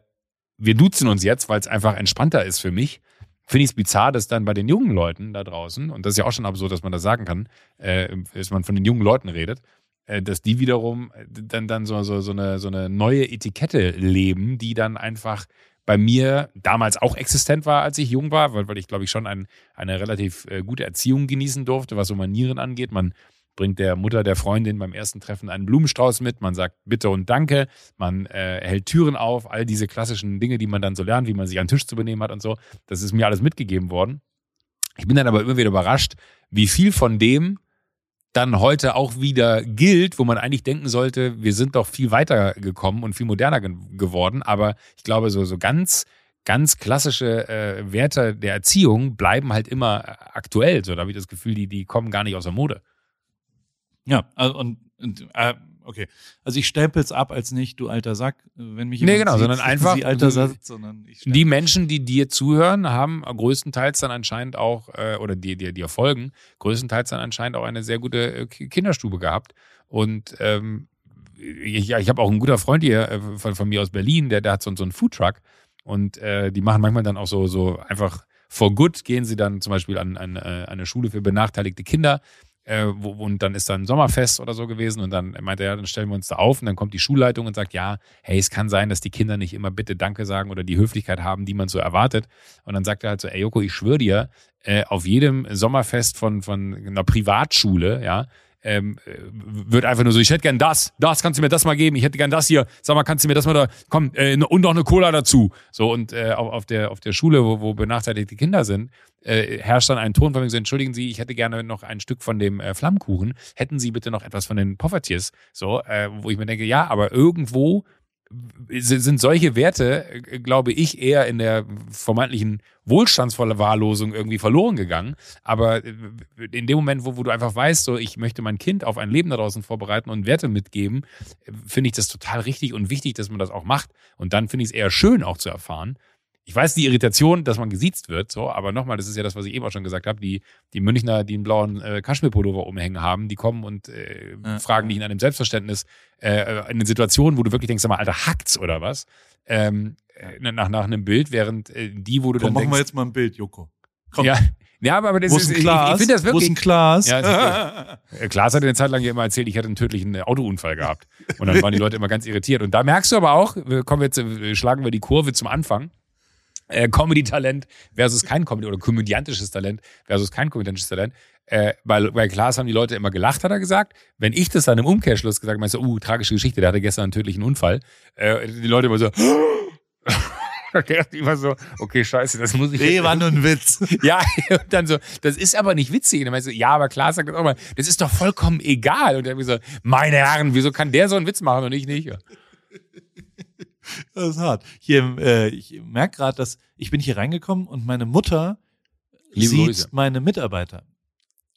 S2: wir duzen uns jetzt, weil es einfach entspannter ist für mich, finde ich es bizarr, dass dann bei den jungen Leuten da draußen, und das ist ja auch schon absurd, dass man das sagen kann, äh, dass man von den jungen Leuten redet, äh, dass die wiederum äh, dann, dann so, so, so, eine, so eine neue Etikette leben, die dann einfach bei mir damals auch existent war, als ich jung war, weil, weil ich glaube ich schon ein, eine relativ äh, gute Erziehung genießen durfte, was so Manieren angeht. Man bringt der Mutter der Freundin beim ersten Treffen einen Blumenstrauß mit, man sagt Bitte und Danke, man äh, hält Türen auf, all diese klassischen Dinge, die man dann so lernt, wie man sich an den Tisch zu benehmen hat und so. Das ist mir alles mitgegeben worden. Ich bin dann aber immer wieder überrascht, wie viel von dem dann heute auch wieder gilt, wo man eigentlich denken sollte, wir sind doch viel weiter gekommen und viel moderner ge geworden. Aber ich glaube, so, so ganz, ganz klassische äh, Werte der Erziehung bleiben halt immer äh, aktuell. So, da habe ich das Gefühl, die, die kommen gar nicht aus der Mode.
S1: Ja, also und, und äh, okay. Also ich stempel's ab als nicht, du alter Sack, wenn mich
S2: Nee,
S1: jemand
S2: genau, sondern einfach-
S1: Sie alter Sack, sondern ich
S2: Die Menschen, die dir zuhören, haben größtenteils dann anscheinend auch, äh, oder die dir dir folgen, größtenteils dann anscheinend auch eine sehr gute äh, Ki- Kinderstube gehabt. Und ähm, ich, ja, ich habe auch einen guter Freund hier äh, von, von mir aus Berlin, der, der hat so, so einen Foodtruck und äh, die machen manchmal dann auch so, so einfach for good, gehen sie dann zum Beispiel an, an äh, eine Schule für benachteiligte Kinder. Äh, wo, und dann ist dann ein Sommerfest oder so gewesen und dann meinte er, ja, dann stellen wir uns da auf und dann kommt die Schulleitung und sagt, ja, hey, es kann sein, dass die Kinder nicht immer bitte Danke sagen oder die Höflichkeit haben, die man so erwartet. Und dann sagt er halt so, ey Joko, ich schwöre dir, äh, auf jedem Sommerfest von, von einer Privatschule, ja, ähm, äh, wird einfach nur so, ich hätte gern das, das, kannst du mir das mal geben, ich hätte gern das hier, sag mal, kannst du mir das mal da, komm, äh, und noch eine Cola dazu. So, und äh, auf, auf, der, auf der Schule, wo, wo benachteiligte Kinder sind, äh, herrscht dann ein Ton von mir so, entschuldigen Sie, ich hätte gerne noch ein Stück von dem äh, Flammkuchen, hätten Sie bitte noch etwas von den Poffertiers, so, äh, wo ich mir denke, ja, aber irgendwo sind solche Werte, äh, glaube ich, eher in der vermeintlichen Wohlstandsverwahrlosung irgendwie verloren gegangen. Aber äh, in dem Moment, wo, wo du einfach weißt, so ich möchte mein Kind auf ein Leben da draußen vorbereiten und Werte mitgeben, äh, finde ich das total richtig und wichtig, dass man das auch macht. Und dann finde ich es eher schön auch zu erfahren. Ich weiß die Irritation, dass man gesiezt wird, so, aber nochmal, das ist ja das, was ich eben auch schon gesagt habe, die, die Münchner, die einen blauen äh, Kaschmirpullover umhängen haben, die kommen und äh,
S1: Ja.
S2: fragen dich in einem Selbstverständnis äh, in Situationen, wo du wirklich denkst, sag mal, Alter, hackt's oder was? Ähm, äh, nach, nach einem Bild, während äh, die, wo du
S1: Komm,
S2: dann
S1: machen
S2: denkst,
S1: wir jetzt mal ein Bild, Joko. Komm,
S2: ja, ja, aber, aber das ist,
S1: ist ein
S2: ich, ich finde das
S1: Wo ist
S2: wirklich.
S1: ein Glas?
S2: Ja, Äh, Klaas hat eine Zeit lang ja immer erzählt, ich hätte einen tödlichen äh, Autounfall gehabt. Und dann waren die Leute immer ganz irritiert. Und da merkst du aber auch, wir kommen jetzt, äh, schlagen wir die Kurve zum Anfang. Äh, Comedy-Talent versus kein Comedy oder komödiantisches Talent versus kein komödiantisches Talent. Äh, bei, bei Klaas haben die Leute immer gelacht, hat er gesagt. Wenn ich das dann im Umkehrschluss gesagt habe, meinst du, uh, tragische Geschichte, der hatte gestern einen tödlichen Unfall. Äh, die Leute immer so, dachte ich immer so, okay, scheiße, das muss ich
S1: Nee, war nur ein Witz.
S2: ja, und dann so, das ist aber nicht witzig. Und dann meinst du, ja, aber klar sagt das auch mal, das ist doch vollkommen egal. Und dann hab ich so, meine Herren, wieso kann der so einen Witz machen und ich nicht?
S1: Das ist hart. Hier, äh, ich merke gerade, dass ich bin hier reingekommen und meine Mutter
S2: Liebe
S1: sieht
S2: Grüße.
S1: meine Mitarbeiter.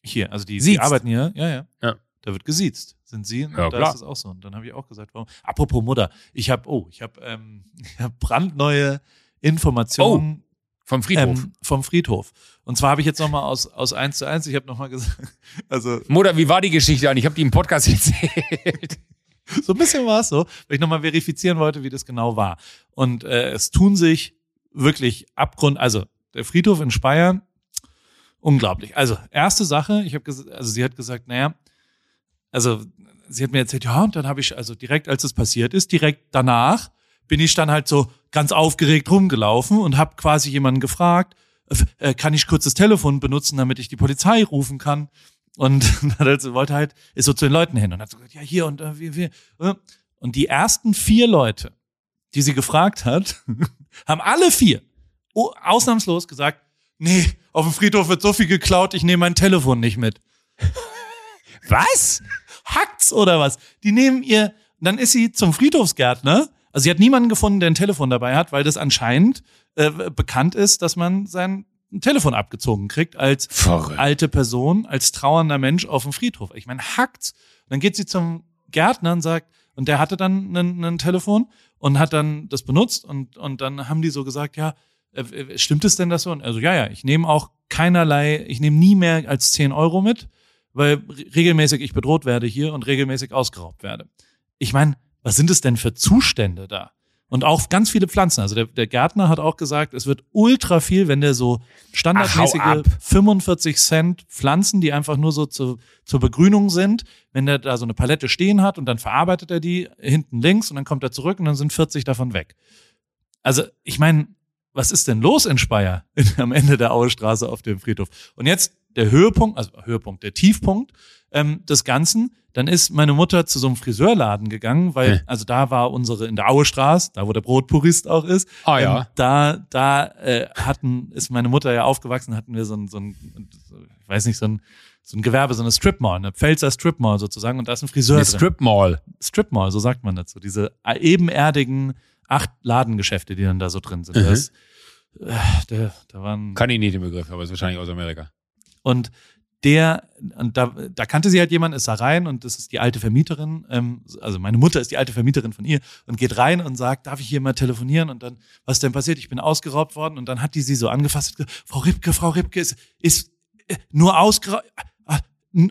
S1: Hier, also die, die arbeiten hier. Ja, ja.
S2: Ja.
S1: Da wird gesiezt. Sind sie? Und
S2: Ja,
S1: da
S2: klar.
S1: ist es auch so. Und dann habe ich auch gesagt, warum? Apropos Mutter, ich habe, oh, ich habe ähm, ich hab brandneue Informationen
S2: Vom Friedhof.
S1: ähm, vom Friedhof. Und zwar habe ich jetzt nochmal aus, aus 1 zu 1, ich habe nochmal gesagt, also
S2: Mutter, wie war die Geschichte an? Ich habe die im Podcast erzählt.
S1: So ein bisschen war es so, weil ich nochmal verifizieren wollte, wie das genau war. Und äh, es tun sich wirklich Abgrund, also der Friedhof in Speyer, unglaublich. Also erste Sache, ich habe also sie hat gesagt, naja, also sie hat mir erzählt, ja, und dann habe ich, also direkt als es passiert ist, direkt danach bin ich dann halt so ganz aufgeregt rumgelaufen und habe quasi jemanden gefragt, äh, kann ich kurz das Telefon benutzen, damit ich die Polizei rufen kann? Und dann hat er so- wollte halt, ist so zu den Leuten hin und hat so gesagt, ja, hier und äh, wir, wir. Äh. Und die ersten vier Leute, die sie gefragt hat, haben alle vier ausnahmslos gesagt, nee, auf dem Friedhof wird so viel geklaut, ich nehme mein Telefon nicht mit.
S2: Was?
S1: Hackt's oder was? Die nehmen ihr, dann ist sie zum Friedhofsgärtner. Also sie hat niemanden gefunden, der ein Telefon dabei hat, weil das anscheinend äh, bekannt ist, dass man sein Telefon abgezogen kriegt als
S2: Verrückt.
S1: alte Person, als trauernder Mensch auf dem Friedhof. Ich meine, hackt's. Dann geht sie zum Gärtner und sagt, und der hatte dann ein, ein Telefon und hat dann das benutzt und, und dann haben die so gesagt, ja, äh, stimmt es denn das so? Und also ja, ja, ich nehme auch keinerlei, ich nehme nie mehr als 10 Euro mit, weil re- regelmäßig ich bedroht werde hier und regelmäßig ausgeraubt werde. Ich meine, was sind es denn für Zustände da? Und auch ganz viele Pflanzen. Also der, der Gärtner hat auch gesagt, es wird ultra viel, wenn der so standardmäßige
S2: Ach, hau ab.
S1: 45 Cent Pflanzen, die einfach nur so zu, zur Begrünung sind, wenn der da so eine Palette stehen hat und dann verarbeitet er die hinten links und dann kommt er zurück und dann sind 40 davon weg. Also ich meine, was ist denn los in Speyer am Ende der Auestraße auf dem Friedhof? Und jetzt der Höhepunkt, also Höhepunkt, der Tiefpunkt ähm, des Ganzen. Dann ist meine Mutter zu so einem Friseurladen gegangen, weil,
S2: Hm.
S1: also da war unsere in der Auestraße, da wo der Brotpurist auch ist.
S2: Ah, ja.
S1: Ähm, da, da äh, hatten, ist meine Mutter ja aufgewachsen, hatten wir so ein, so ein, ich weiß nicht, so ein, so ein Gewerbe, so eine Strip Mall, eine Pfälzer Strip Mall sozusagen, und da ist ein Friseur
S2: Eine
S1: drin.
S2: Strip Mall.
S1: Strip Mall, so sagt man dazu. Diese ebenerdigen acht Ladengeschäfte, die dann da so drin sind.
S2: Mhm.
S1: Das, äh, da, da waren
S2: Kann ich nicht den Begriff, aber ist wahrscheinlich aus Amerika.
S1: und der, und da, da kannte sie halt jemand, ist da rein und das ist die alte Vermieterin, ähm, also meine Mutter ist die alte Vermieterin von ihr und geht rein und sagt, darf ich hier mal telefonieren? Und dann, was denn passiert? Ich bin ausgeraubt worden und dann hat die sie so angefasst, Frau Ripke, Frau Ripke, ist, ist äh, nur ausgeraubt,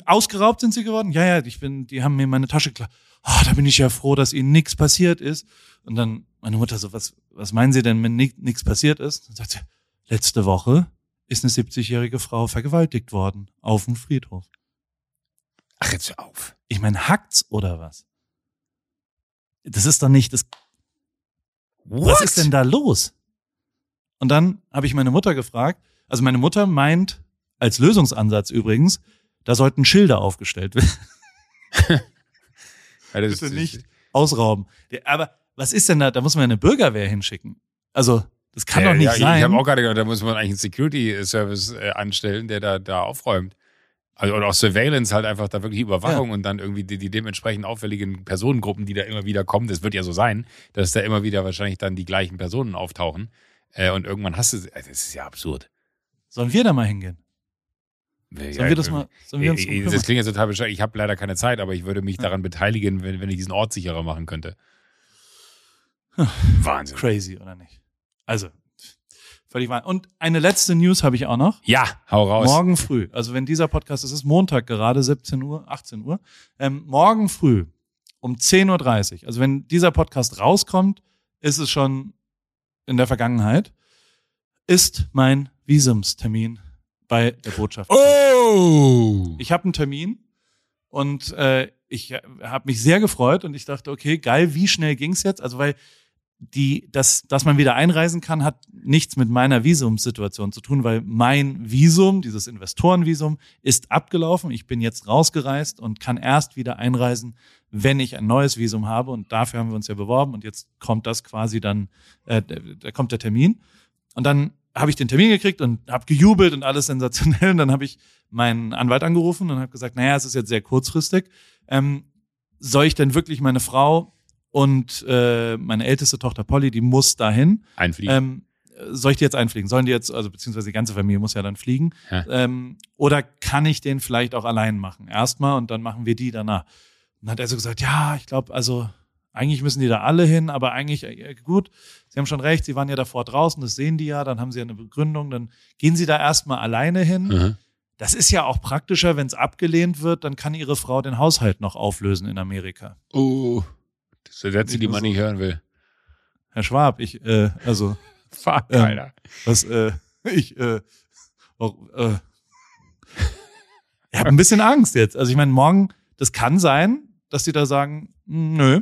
S1: ausgeraubt sind sie geworden? Ja, ja, ich bin, die haben mir meine Tasche klar. Ah, da bin ich ja froh, dass ihnen nichts passiert ist. Und dann meine Mutter so, was, was meinen Sie denn, wenn nichts passiert ist? Dann sagt sie, letzte Woche ist eine 70-jährige Frau vergewaltigt worden auf dem Friedhof.
S2: Ach, jetzt hör auf.
S1: Ich meine, hackt's oder was? Das ist doch nicht das. Was ist denn da los? Und dann habe ich meine Mutter gefragt. Also meine Mutter meint, als Lösungsansatz übrigens, da sollten Schilder aufgestellt werden.
S2: Ja,
S1: Bitte nicht ausrauben. Aber was ist denn da? Da muss man eine Bürgerwehr hinschicken. Also, das kann
S2: ja,
S1: doch nicht
S2: ja, Ich
S1: sein.
S2: habe auch gerade gedacht, da muss man eigentlich einen Security-Service äh, anstellen, der da, da aufräumt. Also, oder auch Surveillance halt einfach da wirklich Überwachung und dann irgendwie die, die dementsprechend auffälligen Personengruppen, die da immer wieder kommen. Das wird ja so sein, dass da immer wieder wahrscheinlich dann die gleichen Personen auftauchen. Äh, und irgendwann hast du, also das ist ja absurd.
S1: Sollen wir da mal hingehen?
S2: Ja,
S1: Sollen wir das mal, sollen wir uns
S2: äh, äh, das klingt jetzt total bescheuert. Ich habe leider keine Zeit, aber ich würde mich
S1: Ja.
S2: daran beteiligen, wenn, wenn ich diesen Ort sicherer machen könnte. Wahnsinn.
S1: Crazy, oder nicht? Also, völlig wahr. Und eine letzte News habe ich auch noch.
S2: Ja, hau raus.
S1: Morgen früh, also wenn dieser Podcast, es ist Montag gerade, 17 Uhr, 18 Uhr, ähm, morgen früh um 10.30 Uhr, also wenn dieser Podcast rauskommt, ist es schon in der Vergangenheit, ist mein Visumstermin bei der Botschaft.
S2: Oh!
S1: Ich habe einen Termin und äh, ich habe mich sehr gefreut und ich dachte, okay, geil, wie schnell ging's jetzt? Also weil die, dass, dass man wieder einreisen kann, hat nichts mit meiner Visumssituation zu tun, weil mein Visum, dieses Investorenvisum, ist abgelaufen. Ich bin jetzt rausgereist und kann erst wieder einreisen, wenn ich ein neues Visum habe. Und dafür haben wir uns ja beworben. Und jetzt kommt das quasi dann, äh, da kommt der Termin. Und dann habe ich den Termin gekriegt und habe gejubelt und alles sensationell. Und dann habe ich meinen Anwalt angerufen und habe gesagt, naja, es ist jetzt sehr kurzfristig. Ähm, soll ich denn wirklich meine Frau und äh, meine älteste Tochter Polly, die muss dahin.
S2: Einfliegen.
S1: Ähm, soll ich die jetzt einfliegen? Sollen die jetzt, also beziehungsweise die ganze Familie muss ja dann fliegen?
S2: Ja.
S1: Ähm, oder kann ich den vielleicht auch allein machen? Erstmal und dann machen wir die danach. Und dann hat er so gesagt, ja, ich glaube, also eigentlich müssen die da alle hin, aber eigentlich, äh, gut, Sie haben schon recht, Sie waren ja davor draußen, das sehen die ja, dann haben Sie ja eine Begründung, dann gehen Sie da erstmal alleine hin.
S2: Mhm.
S1: Das ist ja auch praktischer, wenn es abgelehnt wird, dann kann Ihre Frau den Haushalt noch auflösen in Amerika.
S2: Oh. Das sind Sätze, die man nicht hören will.
S1: Herr Schwab, ich, äh, also,
S2: Fuck,
S1: Ähm,
S2: Alter.
S1: was, äh, ich, äh, auch, äh, ich habe ein bisschen Angst jetzt. Also ich meine, morgen, das kann sein, dass die da sagen, "Mm, nö,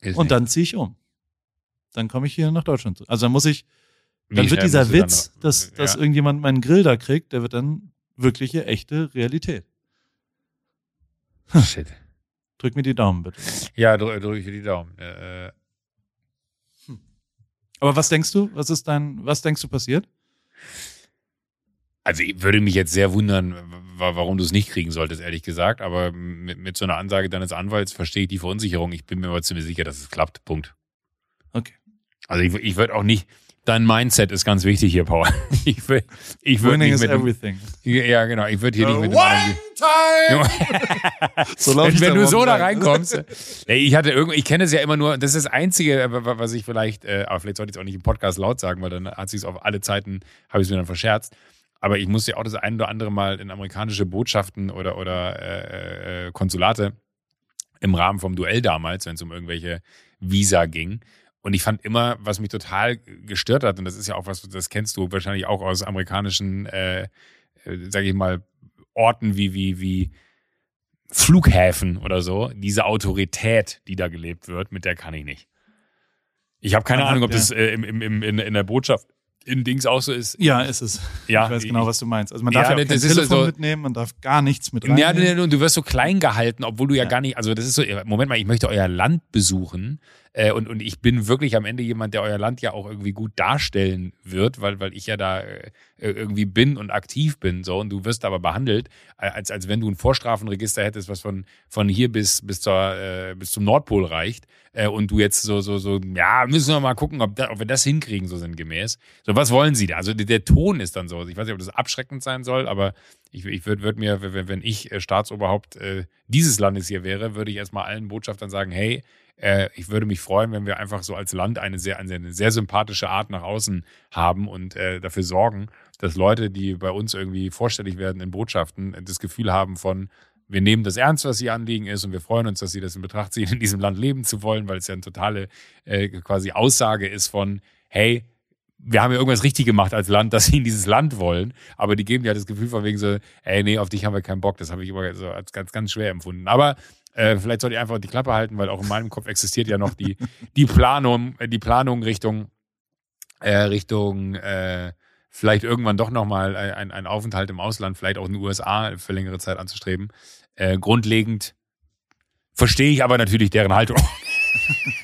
S2: Ist
S1: und
S2: nicht.
S1: dann ziehe ich um. Dann komme ich hier nach Deutschland. zurück. Also dann muss ich,
S2: Wie
S1: dann wird
S2: schnell
S1: dieser Witz,
S2: noch-
S1: dass, dass
S2: ja.
S1: irgendjemand meinen Grill da kriegt, der wird dann wirkliche, echte Realität.
S2: Shit.
S1: Drück mir die Daumen bitte.
S2: Ja, drücke drück die Daumen. Äh,
S1: Aber was denkst du? Was ist dein, was denkst du passiert?
S2: Also ich würde mich jetzt sehr wundern, wa- warum du es nicht kriegen solltest, ehrlich gesagt. Aber mit, mit so einer Ansage deines Anwalts verstehe ich die Verunsicherung. Ich bin mir aber ziemlich sicher, dass es klappt. Punkt.
S1: Okay.
S2: Also ich, ich würde auch nicht. Dein Mindset ist ganz wichtig hier, Paul. Ich würde ich würd
S1: Winning
S2: nicht mit
S1: everything.
S2: Ja, genau. Ich würde hier nicht mit dem anderen.
S1: So
S2: wenn, wenn du so da
S1: rein.
S2: reinkommst. Ich hatte irgendwie, ich kenne es ja immer nur, das ist das Einzige, äh, wa- was ich vielleicht, äh, aber vielleicht sollte ich es auch nicht im Podcast laut sagen, weil dann hat sich es auf alle Zeiten, habe ich es mir dann verscherzt. Aber ich musste ja auch das ein oder andere Mal in amerikanische Botschaften oder, oder äh, äh, Konsulate im Rahmen vom Duell damals, wenn es um irgendwelche Visa ging. Und ich fand immer, was mich total gestört hat, und das ist ja auch was, das kennst du wahrscheinlich auch aus amerikanischen, äh, äh, sage ich mal, Orten wie, wie, wie Flughäfen oder so, diese Autorität, die da gelebt wird, mit der kann ich nicht. Ich habe keine
S1: Man hat-
S2: Ahnung, ob
S1: ja.
S2: das äh, im, im, im, in, in der Botschaft in Dings auch so ist.
S1: Ja, ist es.
S2: Ja,
S1: ich weiß genau, was du meinst. Also man darf
S2: Ja,
S1: ja, auch kein Telefon
S2: so-
S1: mitnehmen, man darf gar nichts mit
S2: Ja,
S1: reinnehmen.
S2: und du wirst so klein gehalten, obwohl du ja,
S1: Ja.
S2: gar nicht, also das ist so, Moment mal, ich möchte euer Land besuchen äh, und, und ich bin wirklich am Ende jemand, der euer Land ja auch irgendwie gut darstellen wird, weil, weil ich ja da äh, irgendwie bin und aktiv bin, so, und du wirst aber behandelt, als, als wenn du ein Vorstrafenregister hättest, was von, von hier bis, bis, zur, äh, bis zum Nordpol reicht äh, und du jetzt so, so, so, ja, müssen wir mal gucken, ob, da, ob wir das hinkriegen, so sinngemäß. So, was wollen sie da? Also der, der Ton ist dann so, ich weiß nicht, ob das abschreckend sein soll, aber ich, ich würde würd mir, wenn, wenn ich äh, Staatsoberhaupt äh, dieses Landes hier wäre, würde ich erstmal allen Botschaftern sagen, hey, äh, ich würde mich freuen, wenn wir einfach so als Land eine sehr, eine sehr sympathische Art nach außen haben und äh, dafür sorgen, dass Leute, die bei uns irgendwie vorstellig werden in Botschaften, das Gefühl haben von, wir nehmen das ernst, was ihr Anliegen ist und wir freuen uns, dass sie das in Betracht ziehen, in diesem Land leben zu wollen, weil es ja eine totale äh, quasi Aussage ist von, hey, wir haben ja irgendwas richtig gemacht als Land, dass sie in dieses Land wollen, aber die geben ja das Gefühl von wegen so, ey, nee, auf dich haben wir keinen Bock. Das habe ich immer so als ganz, ganz schwer empfunden. Aber äh, vielleicht sollte ich einfach die Klappe halten, weil auch in meinem Kopf existiert ja noch die, die Planung, äh, die Planung Richtung, äh, Richtung, äh, vielleicht irgendwann doch nochmal ein, ein Aufenthalt im Ausland, vielleicht auch in den USA für längere Zeit anzustreben. Äh, grundlegend verstehe ich aber natürlich deren Haltung.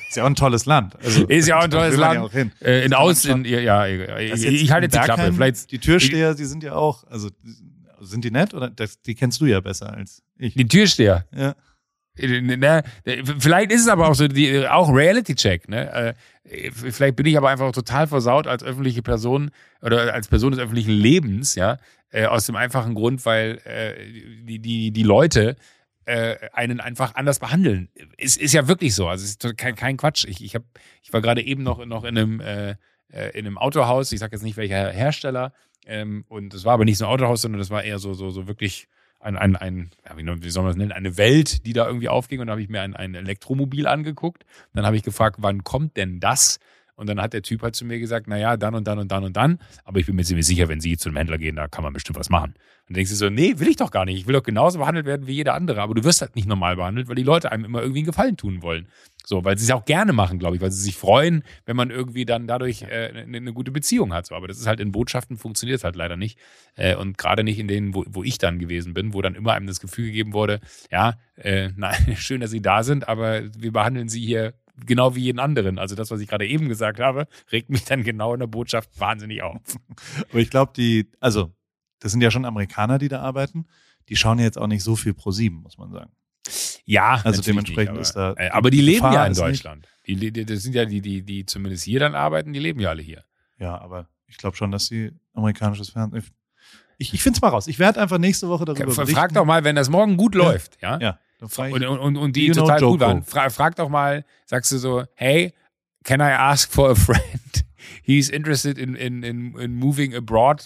S1: Ist ja auch ein tolles Land. Also,
S2: Ist ja auch ein tolles Land.
S1: Ja auch hin.
S2: Äh, in Aus, in, ja, ich, ich halte jetzt die Klappe. Vielleicht
S1: Die Türsteher, die sind ja auch, also sind die nett oder das, die kennst du ja besser als ich.
S2: die Türsteher.
S1: Ja.
S2: Ne, vielleicht ist es aber auch so, die, auch Reality-Check. Ne? Äh, Vielleicht bin ich aber einfach total versaut als öffentliche Person oder als Person des öffentlichen Lebens, ja, äh, aus dem einfachen Grund, weil äh, die, die, die Leute einen einfach anders behandeln. Es ist ja wirklich so. Also es ist kein, kein Quatsch. Ich, ich, hab, ich war gerade eben noch, noch in einem äh, in einem Autohaus, ich sage jetzt nicht welcher Hersteller, ähm, und es war aber nicht so ein Autohaus, sondern das war eher so, so, so wirklich ein, ein, ein wie soll man das nennen, eine Welt, die da irgendwie aufging. Und da habe ich mir ein, ein Elektromobil angeguckt. Dann habe ich gefragt, wann kommt denn das? Und dann hat der Typ halt zu mir gesagt, naja, dann und dann und dann und dann. Aber ich bin mir ziemlich sicher, wenn Sie zu einem Händler gehen, da kann man bestimmt was machen. Und dann denkst du so, nee, will ich doch gar nicht. Ich will doch genauso behandelt werden wie jeder andere. Aber du wirst halt nicht normal behandelt, weil die Leute einem immer irgendwie einen Gefallen tun wollen. So, weil sie es auch gerne machen, glaube ich, weil sie sich freuen, wenn man irgendwie dann dadurch äh, eine, eine gute Beziehung hat. So, aber das ist halt in Botschaften funktioniert es halt leider nicht. Äh, und gerade nicht in denen, wo, wo ich dann gewesen bin, wo dann immer einem das Gefühl gegeben wurde, ja, äh, nein, schön, dass Sie da sind, aber wir behandeln Sie hier genau wie jeden anderen. Also das, was ich gerade eben gesagt habe, regt mich dann genau in der Botschaft wahnsinnig auf.
S1: Aber ich glaube, die, also, das sind ja schon Amerikaner, die da arbeiten. Die schauen ja jetzt auch nicht so viel pro sieben, muss man sagen.
S2: Ja,
S1: Also dementsprechend
S2: nicht,
S1: ist
S2: aber,
S1: da-
S2: äh, aber die
S1: die
S2: leben
S1: Gefahr
S2: ja in
S1: ist
S2: Deutschland. Die, die, das sind ja die, die, die zumindest hier dann arbeiten, die leben ja alle hier.
S1: Ja, aber ich glaube schon, dass sie amerikanisches Fernsehen. Ich, ich finde es mal raus. Ich werde einfach nächste Woche darüber
S2: Frag
S1: berichten.
S2: doch mal, wenn das morgen gut
S1: Ja.
S2: läuft, ja?
S1: Ja, frag ich,
S2: Und, und, und, die total gut
S1: Joko.
S2: waren. Fra frag doch mal, sagst du so, hey, can I ask for a friend? He's interested in, in, in, in moving abroad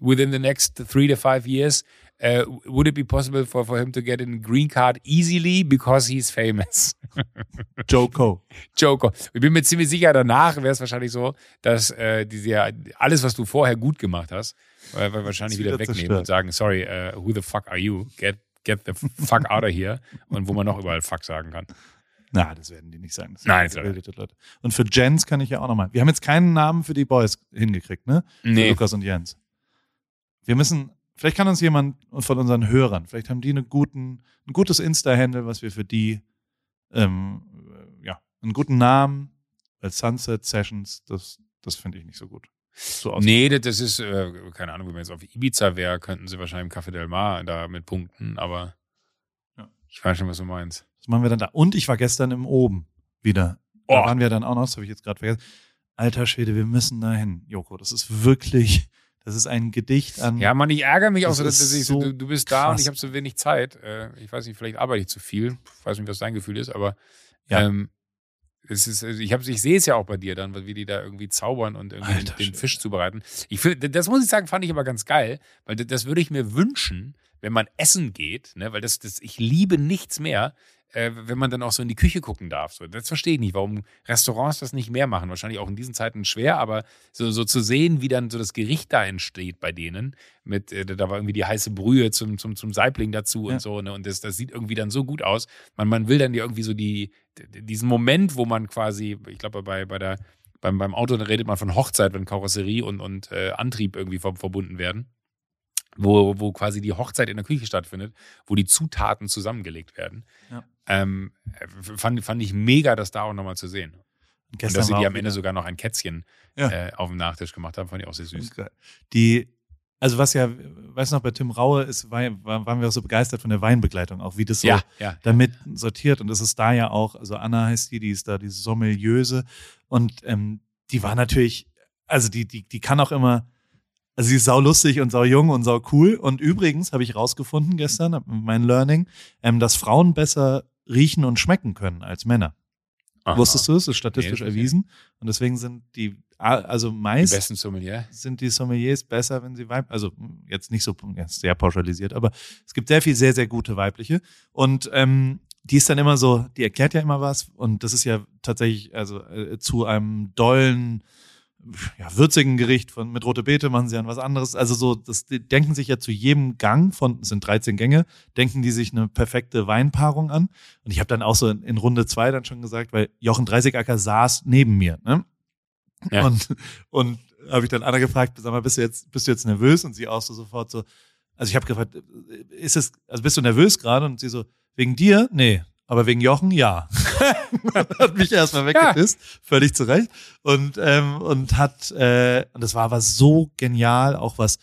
S2: within the next three to five years. Uh, would it be possible for, for him to get a green card easily because he's famous?
S1: Joko.
S2: Joker. Ich bin mir ziemlich sicher, danach wäre es wahrscheinlich so, dass äh, diese, alles, was du vorher gut gemacht hast, äh, wahrscheinlich wieder,
S1: wieder
S2: wegnehmen und sagen, sorry, äh, who the fuck are you? Get, get the fuck out of here. Und wo man noch überall fuck sagen kann.
S1: Na, das werden die nicht sagen. Das
S2: Nein,
S1: gebildete Leute. Und für Jens kann ich ja auch nochmal. Wir haben jetzt keinen Namen für die Boys hingekriegt, ne? Für
S2: Nee.
S1: Lukas und Jens. Wir müssen, vielleicht kann uns jemand von unseren Hörern, vielleicht haben die einen guten, ein gutes Insta-Handle, was wir für die, ähm, äh, ja, einen guten Namen, weil Sunset Sessions, das, das finde ich nicht so gut. So aus
S2: Nee, das- ist, äh, keine Ahnung, wenn man jetzt auf Ibiza wäre, könnten sie wahrscheinlich im Café Del Mar da mit punkten, aber
S1: Ja.
S2: ich weiß schon, was du meinst.
S1: Was machen wir dann da? Und ich war gestern im Oben wieder.
S2: Oh.
S1: Da waren wir dann auch noch, das habe ich jetzt gerade vergessen. Alter Schwede, wir müssen dahin, Joko. Das ist wirklich, das ist ein Gedicht an.
S2: Ja, Mann, ich ärgere mich auch
S1: Das
S2: so, dass
S1: ist
S2: ich,
S1: so
S2: du, du bist da und ich habe so wenig Zeit. Äh, ich weiß nicht, vielleicht arbeite ich zu viel. Ich weiß nicht, was dein Gefühl ist, aber
S1: Ja.
S2: ähm, es ist, also ich, hab, ich sehe es ja auch bei dir dann, wie die da irgendwie zaubern und irgendwie den,
S1: Alter
S2: den
S1: Schwede.
S2: Fisch zubereiten. Ich find, das muss ich sagen, fand ich aber ganz geil, weil das, das würde ich mir wünschen, wenn man essen geht, ne, weil das, das, ich liebe nichts mehr, äh, wenn man dann auch so in die Küche gucken darf. So, das verstehe ich nicht, warum Restaurants das nicht mehr machen. Wahrscheinlich auch in diesen Zeiten schwer, aber so, so zu sehen, wie dann so das Gericht da entsteht bei denen, mit, äh, da war irgendwie die heiße Brühe zum, zum, zum Saibling dazu
S1: Ja.
S2: und so, ne? Und das, das sieht irgendwie dann so gut aus. Man, man will dann ja irgendwie so die, diesen Moment, wo man quasi, ich glaube, bei, bei der beim, beim Auto redet man von Hochzeit, wenn Karosserie und, und äh, Antrieb irgendwie ver verbunden werden. Wo, wo quasi die Hochzeit in der Küche stattfindet, wo die Zutaten zusammengelegt werden.
S1: Ja.
S2: Ähm, fand, fand ich mega, das da auch nochmal zu sehen. Und dass sie die am Ende sogar noch ein Kätzchen
S1: Ja.
S2: äh, auf dem Nachtisch gemacht haben, fand ich auch sehr süß.
S1: Die, also was ja, weißt du noch, bei Tim Raue ist, war, war- waren wir auch so begeistert von der Weinbegleitung, auch wie das so
S2: Ja, ja.
S1: damit sortiert. Und das ist da ja auch, also Anna heißt die, die ist da die Sommeliöse. Und ähm, die war natürlich, also die, die, die kann auch immer, also sie ist sau lustig und sau jung und sau cool. Und übrigens habe ich rausgefunden gestern, mein Learning, ähm, dass Frauen besser riechen und schmecken können als Männer.
S2: Aha.
S1: Wusstest du es? Das ist statistisch
S2: Nee,
S1: erwiesen. Und deswegen sind die, also
S2: Die
S1: meist
S2: besten Sommelier.
S1: sind die Sommeliers besser, wenn sie weib, also jetzt nicht so jetzt sehr pauschalisiert, aber es gibt sehr viel sehr, sehr gute weibliche. Und ähm, die ist dann immer so, die erklärt ja immer was und das ist ja tatsächlich, also äh, zu einem dollen, ja, würzigen Gericht von mit rote Beete machen sie dann was anderes. Also so, das denken sich ja zu jedem Gang von, es sind 13 Gänge, denken die sich eine perfekte Weinpaarung an. Und ich habe dann auch so in, in Runde zwei dann schon gesagt, weil Jochen Dreißigacker saß neben mir, ne?
S2: Ja.
S1: Und, und habe ich dann Anna gefragt, sag mal, bist du jetzt, bist du jetzt nervös? Und sie auch so sofort so, also ich habe gefragt, ist es, also bist du nervös gerade? Und sie so, wegen dir? Nee. Aber wegen Jochen, ja. hat mich erstmal weggepisst, völlig zurecht. Und, ähm, und hat, äh, und das war aber so genial, auch was,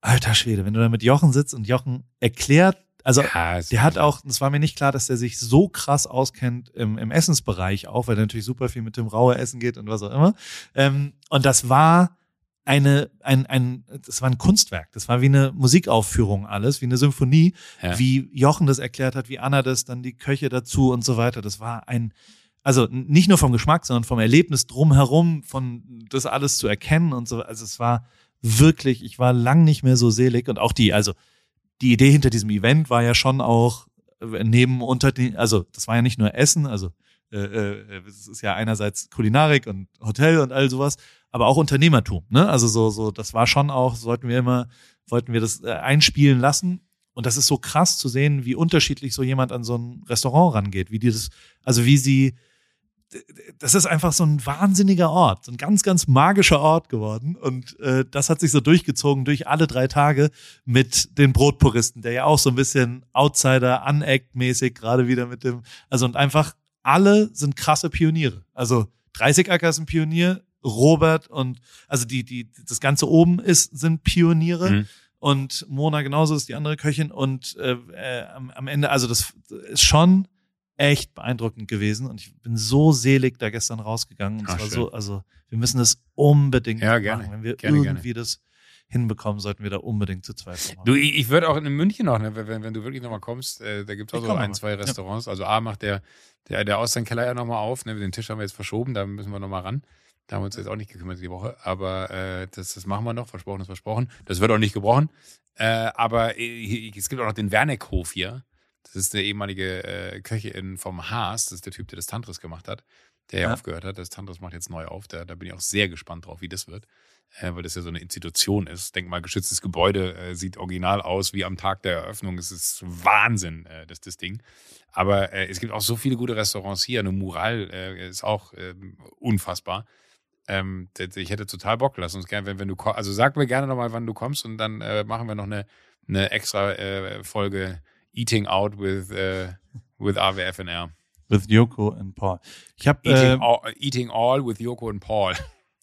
S1: alter Schwede, wenn du da mit Jochen sitzt und Jochen erklärt, also
S2: Ja,
S1: der hat auch, es war mir nicht klar, dass der sich so krass auskennt im, im Essensbereich auch, weil er natürlich super viel mit dem Rauer essen geht und was auch immer. Ähm, und das war eine, ein, ein, das war ein Kunstwerk. Das war wie eine Musikaufführung alles, wie eine Symphonie,
S2: Ja.
S1: wie Jochen das erklärt hat, wie Anna das, dann die Köche dazu und so weiter. Das war ein, also nicht nur vom Geschmack, sondern vom Erlebnis drumherum, von das alles zu erkennen und so. Also es war wirklich, ich war lang nicht mehr so selig und auch die, also die Idee hinter diesem Event war ja schon auch äh, neben unter den, also das war ja nicht nur Essen, also äh, äh, es ist ja einerseits Kulinarik und Hotel und all sowas, aber auch Unternehmertum, ne? Also so so das war schon auch, sollten wir immer wollten wir das äh, einspielen lassen und das ist so krass zu sehen, wie unterschiedlich so jemand an so ein Restaurant rangeht, wie die das also wie sie das ist einfach so ein wahnsinniger Ort, so ein ganz, ganz magischer Ort geworden. Und äh, das hat sich so durchgezogen durch alle drei Tage mit den Brotpuristen, der ja auch so ein bisschen Outsider, Unact-mäßig gerade wieder mit dem, also und einfach alle sind krasse Pioniere. Also 30 Acker ist ein Pionier, Robert und also die, die, das Ganze oben ist, sind Pioniere.
S2: Mhm.
S1: Und Mona genauso ist die andere Köchin. Und äh, äh, am, am Ende, also das ist schon echt beeindruckend gewesen. Und ich bin so selig da gestern rausgegangen. Und es
S2: Ah,
S1: war
S2: schön.
S1: so, also wir müssen das unbedingt
S2: Ja,
S1: machen.
S2: gerne.
S1: Wenn wir
S2: Gerne,
S1: irgendwie das hinbekommen, sollten wir da unbedingt zu zweit machen.
S2: Du, ich, ich würde auch in München noch, ne, wenn, wenn du wirklich nochmal kommst, äh, da gibt es
S1: Ich
S2: auch so ein,
S1: mal.
S2: zwei Restaurants. Also A macht der, der, der Austernkeller ja nochmal auf, ne, den Tisch haben wir jetzt verschoben, da müssen wir nochmal ran. Da haben wir uns jetzt auch nicht gekümmert die Woche, aber äh, das, das machen wir noch, versprochen ist versprochen. Das wird auch nicht gebrochen. Äh, aber äh, es gibt auch noch den Werneckhof hier. Das ist der ehemalige äh, Köchin vom Haas, das ist der Typ, der das Tantris gemacht hat, der ja,
S1: Ja.
S2: aufgehört hat. Das Tantris macht jetzt neu auf, da, da bin ich auch sehr gespannt drauf, wie das wird äh, weil das ja so eine Institution ist. Denkmalgeschütztes Gebäude äh, sieht original aus wie am Tag der Eröffnung. Es ist Wahnsinn, äh, das, das Ding. Aber äh, es gibt auch so viele gute Restaurants hier. Eine Mural äh, ist auch ähm, unfassbar. Ähm, ich hätte total Bock. Lass uns gerne, wenn, wenn du also sag mir gerne nochmal, wann du kommst und dann äh, machen wir noch eine, eine extra äh, Folge Eating Out with, äh, with AWFNR.
S1: With Yoko and Paul. Ich habe
S2: Eating,
S1: äh,
S2: all, eating All with Joko und Paul.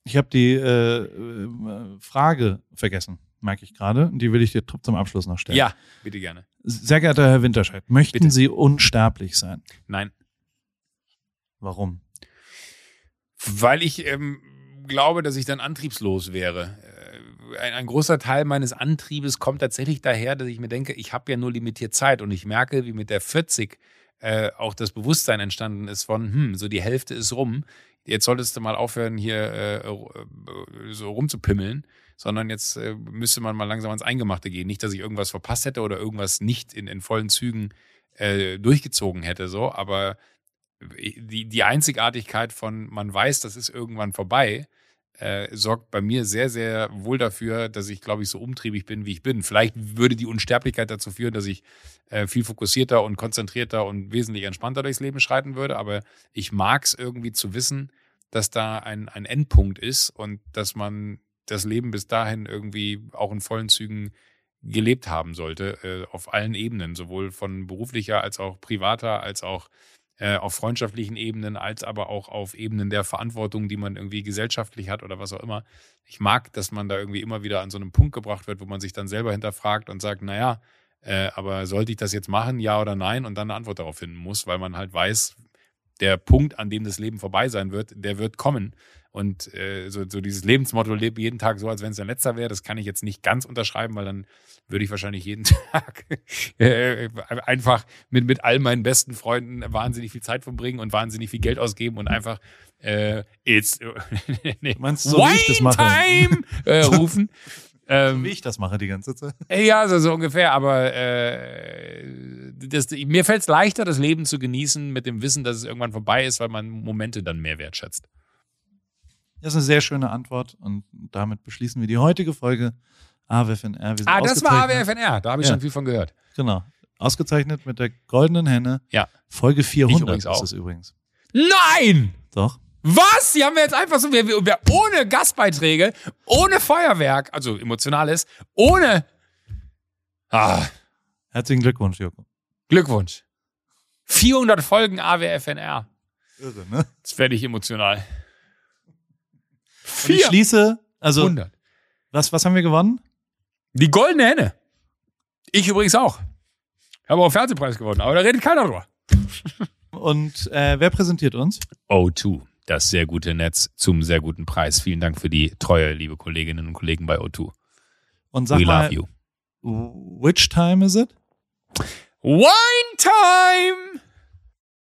S1: ich hab die äh, äh, Frage vergessen, merke ich gerade. Und die will ich dir zum Abschluss noch stellen.
S2: Ja, bitte gerne.
S1: Sehr geehrter Herr Winterscheid, möchten
S2: Bitte.
S1: Sie unsterblich sein?
S2: Nein.
S1: Warum?
S2: Weil ich ähm, glaube, dass ich dann antriebslos wäre. Äh, Ein, ein großer Teil meines Antriebes kommt tatsächlich daher, dass ich mir denke, ich habe ja nur limitiert Zeit und ich merke, wie mit der 40 äh, auch das Bewusstsein entstanden ist von, hm, so die Hälfte ist rum. Jetzt solltest du mal aufhören, hier äh, äh, so rumzupimmeln, sondern jetzt äh, müsste man mal langsam ans Eingemachte gehen. Nicht, dass ich irgendwas verpasst hätte oder irgendwas nicht in, in vollen Zügen äh, durchgezogen hätte, so, aber die, die Einzigartigkeit von man weiß, das ist irgendwann vorbei, äh, sorgt bei mir sehr, sehr wohl dafür, dass ich, glaube ich, so umtriebig bin, wie ich bin. Vielleicht würde die Unsterblichkeit dazu führen, dass ich äh, viel fokussierter und konzentrierter und wesentlich entspannter durchs Leben schreiten würde, aber ich mag es irgendwie zu wissen, dass da ein, ein Endpunkt ist und dass man das Leben bis dahin irgendwie auch in vollen Zügen gelebt haben sollte, äh, auf allen Ebenen, sowohl von beruflicher als auch privater, als auch äh, auf freundschaftlichen Ebenen, als aber auch auf Ebenen der Verantwortung, die man irgendwie gesellschaftlich hat oder was auch immer. Ich mag, dass man da irgendwie immer wieder an so einem Punkt gebracht wird, wo man sich dann selber hinterfragt und sagt, naja, äh, aber sollte ich das jetzt machen, ja oder nein, und dann eine Antwort darauf finden muss, weil man halt weiß, der Punkt, an dem das Leben vorbei sein wird, der wird kommen. Und äh, so, so dieses Lebensmotto, lebe jeden Tag so, als wenn es dein letzter wäre, das kann ich jetzt nicht ganz unterschreiben, weil dann würde ich wahrscheinlich jeden Tag äh, einfach mit, mit all meinen besten Freunden wahnsinnig viel Zeit verbringen und wahnsinnig viel Geld ausgeben und einfach äh, it's nee,
S1: Du meinst, so wie ich das mache?
S2: Time äh, rufen. Ähm,
S1: Wie ich das mache die ganze Zeit.
S2: äh, Ja, so, so ungefähr, aber äh, das, mir fällt es leichter, das Leben zu genießen mit dem Wissen, dass es irgendwann vorbei ist, weil man Momente dann mehr wertschätzt.
S1: Das ist eine sehr schöne Antwort und damit beschließen wir die heutige Folge AWFNR.
S2: Ah, das war AWFNR, da habe ich
S1: Ja.
S2: schon viel von gehört.
S1: Genau. Ausgezeichnet mit der goldenen Henne.
S2: Ja.
S1: Folge 400
S2: übrigens auch.
S1: ist es übrigens.
S2: Nein!
S1: Doch.
S2: Was? Die haben wir jetzt einfach so, wir, wir, wir, ohne Gastbeiträge, ohne Feuerwerk, also emotionales, ohne. Ah,
S1: Herzlichen Glückwunsch, Joko.
S2: Glückwunsch. 400 Folgen AWFNR.
S1: Irre, ne?
S2: Jetzt werde ich emotional.
S1: Und ich schließe, also,
S2: 400.
S1: was, was haben wir gewonnen?
S2: Die goldene Henne. Ich übrigens auch. Ich habe auch einen Fernsehpreis gewonnen, aber da redet keiner drüber.
S1: Und äh, wer präsentiert uns?
S2: O2, das sehr gute Netz zum sehr guten Preis. Vielen Dank für die Treue, liebe Kolleginnen und Kollegen bei O2.
S1: Und sag
S2: We
S1: mal,
S2: love you.
S1: which time is it?
S2: Wine time!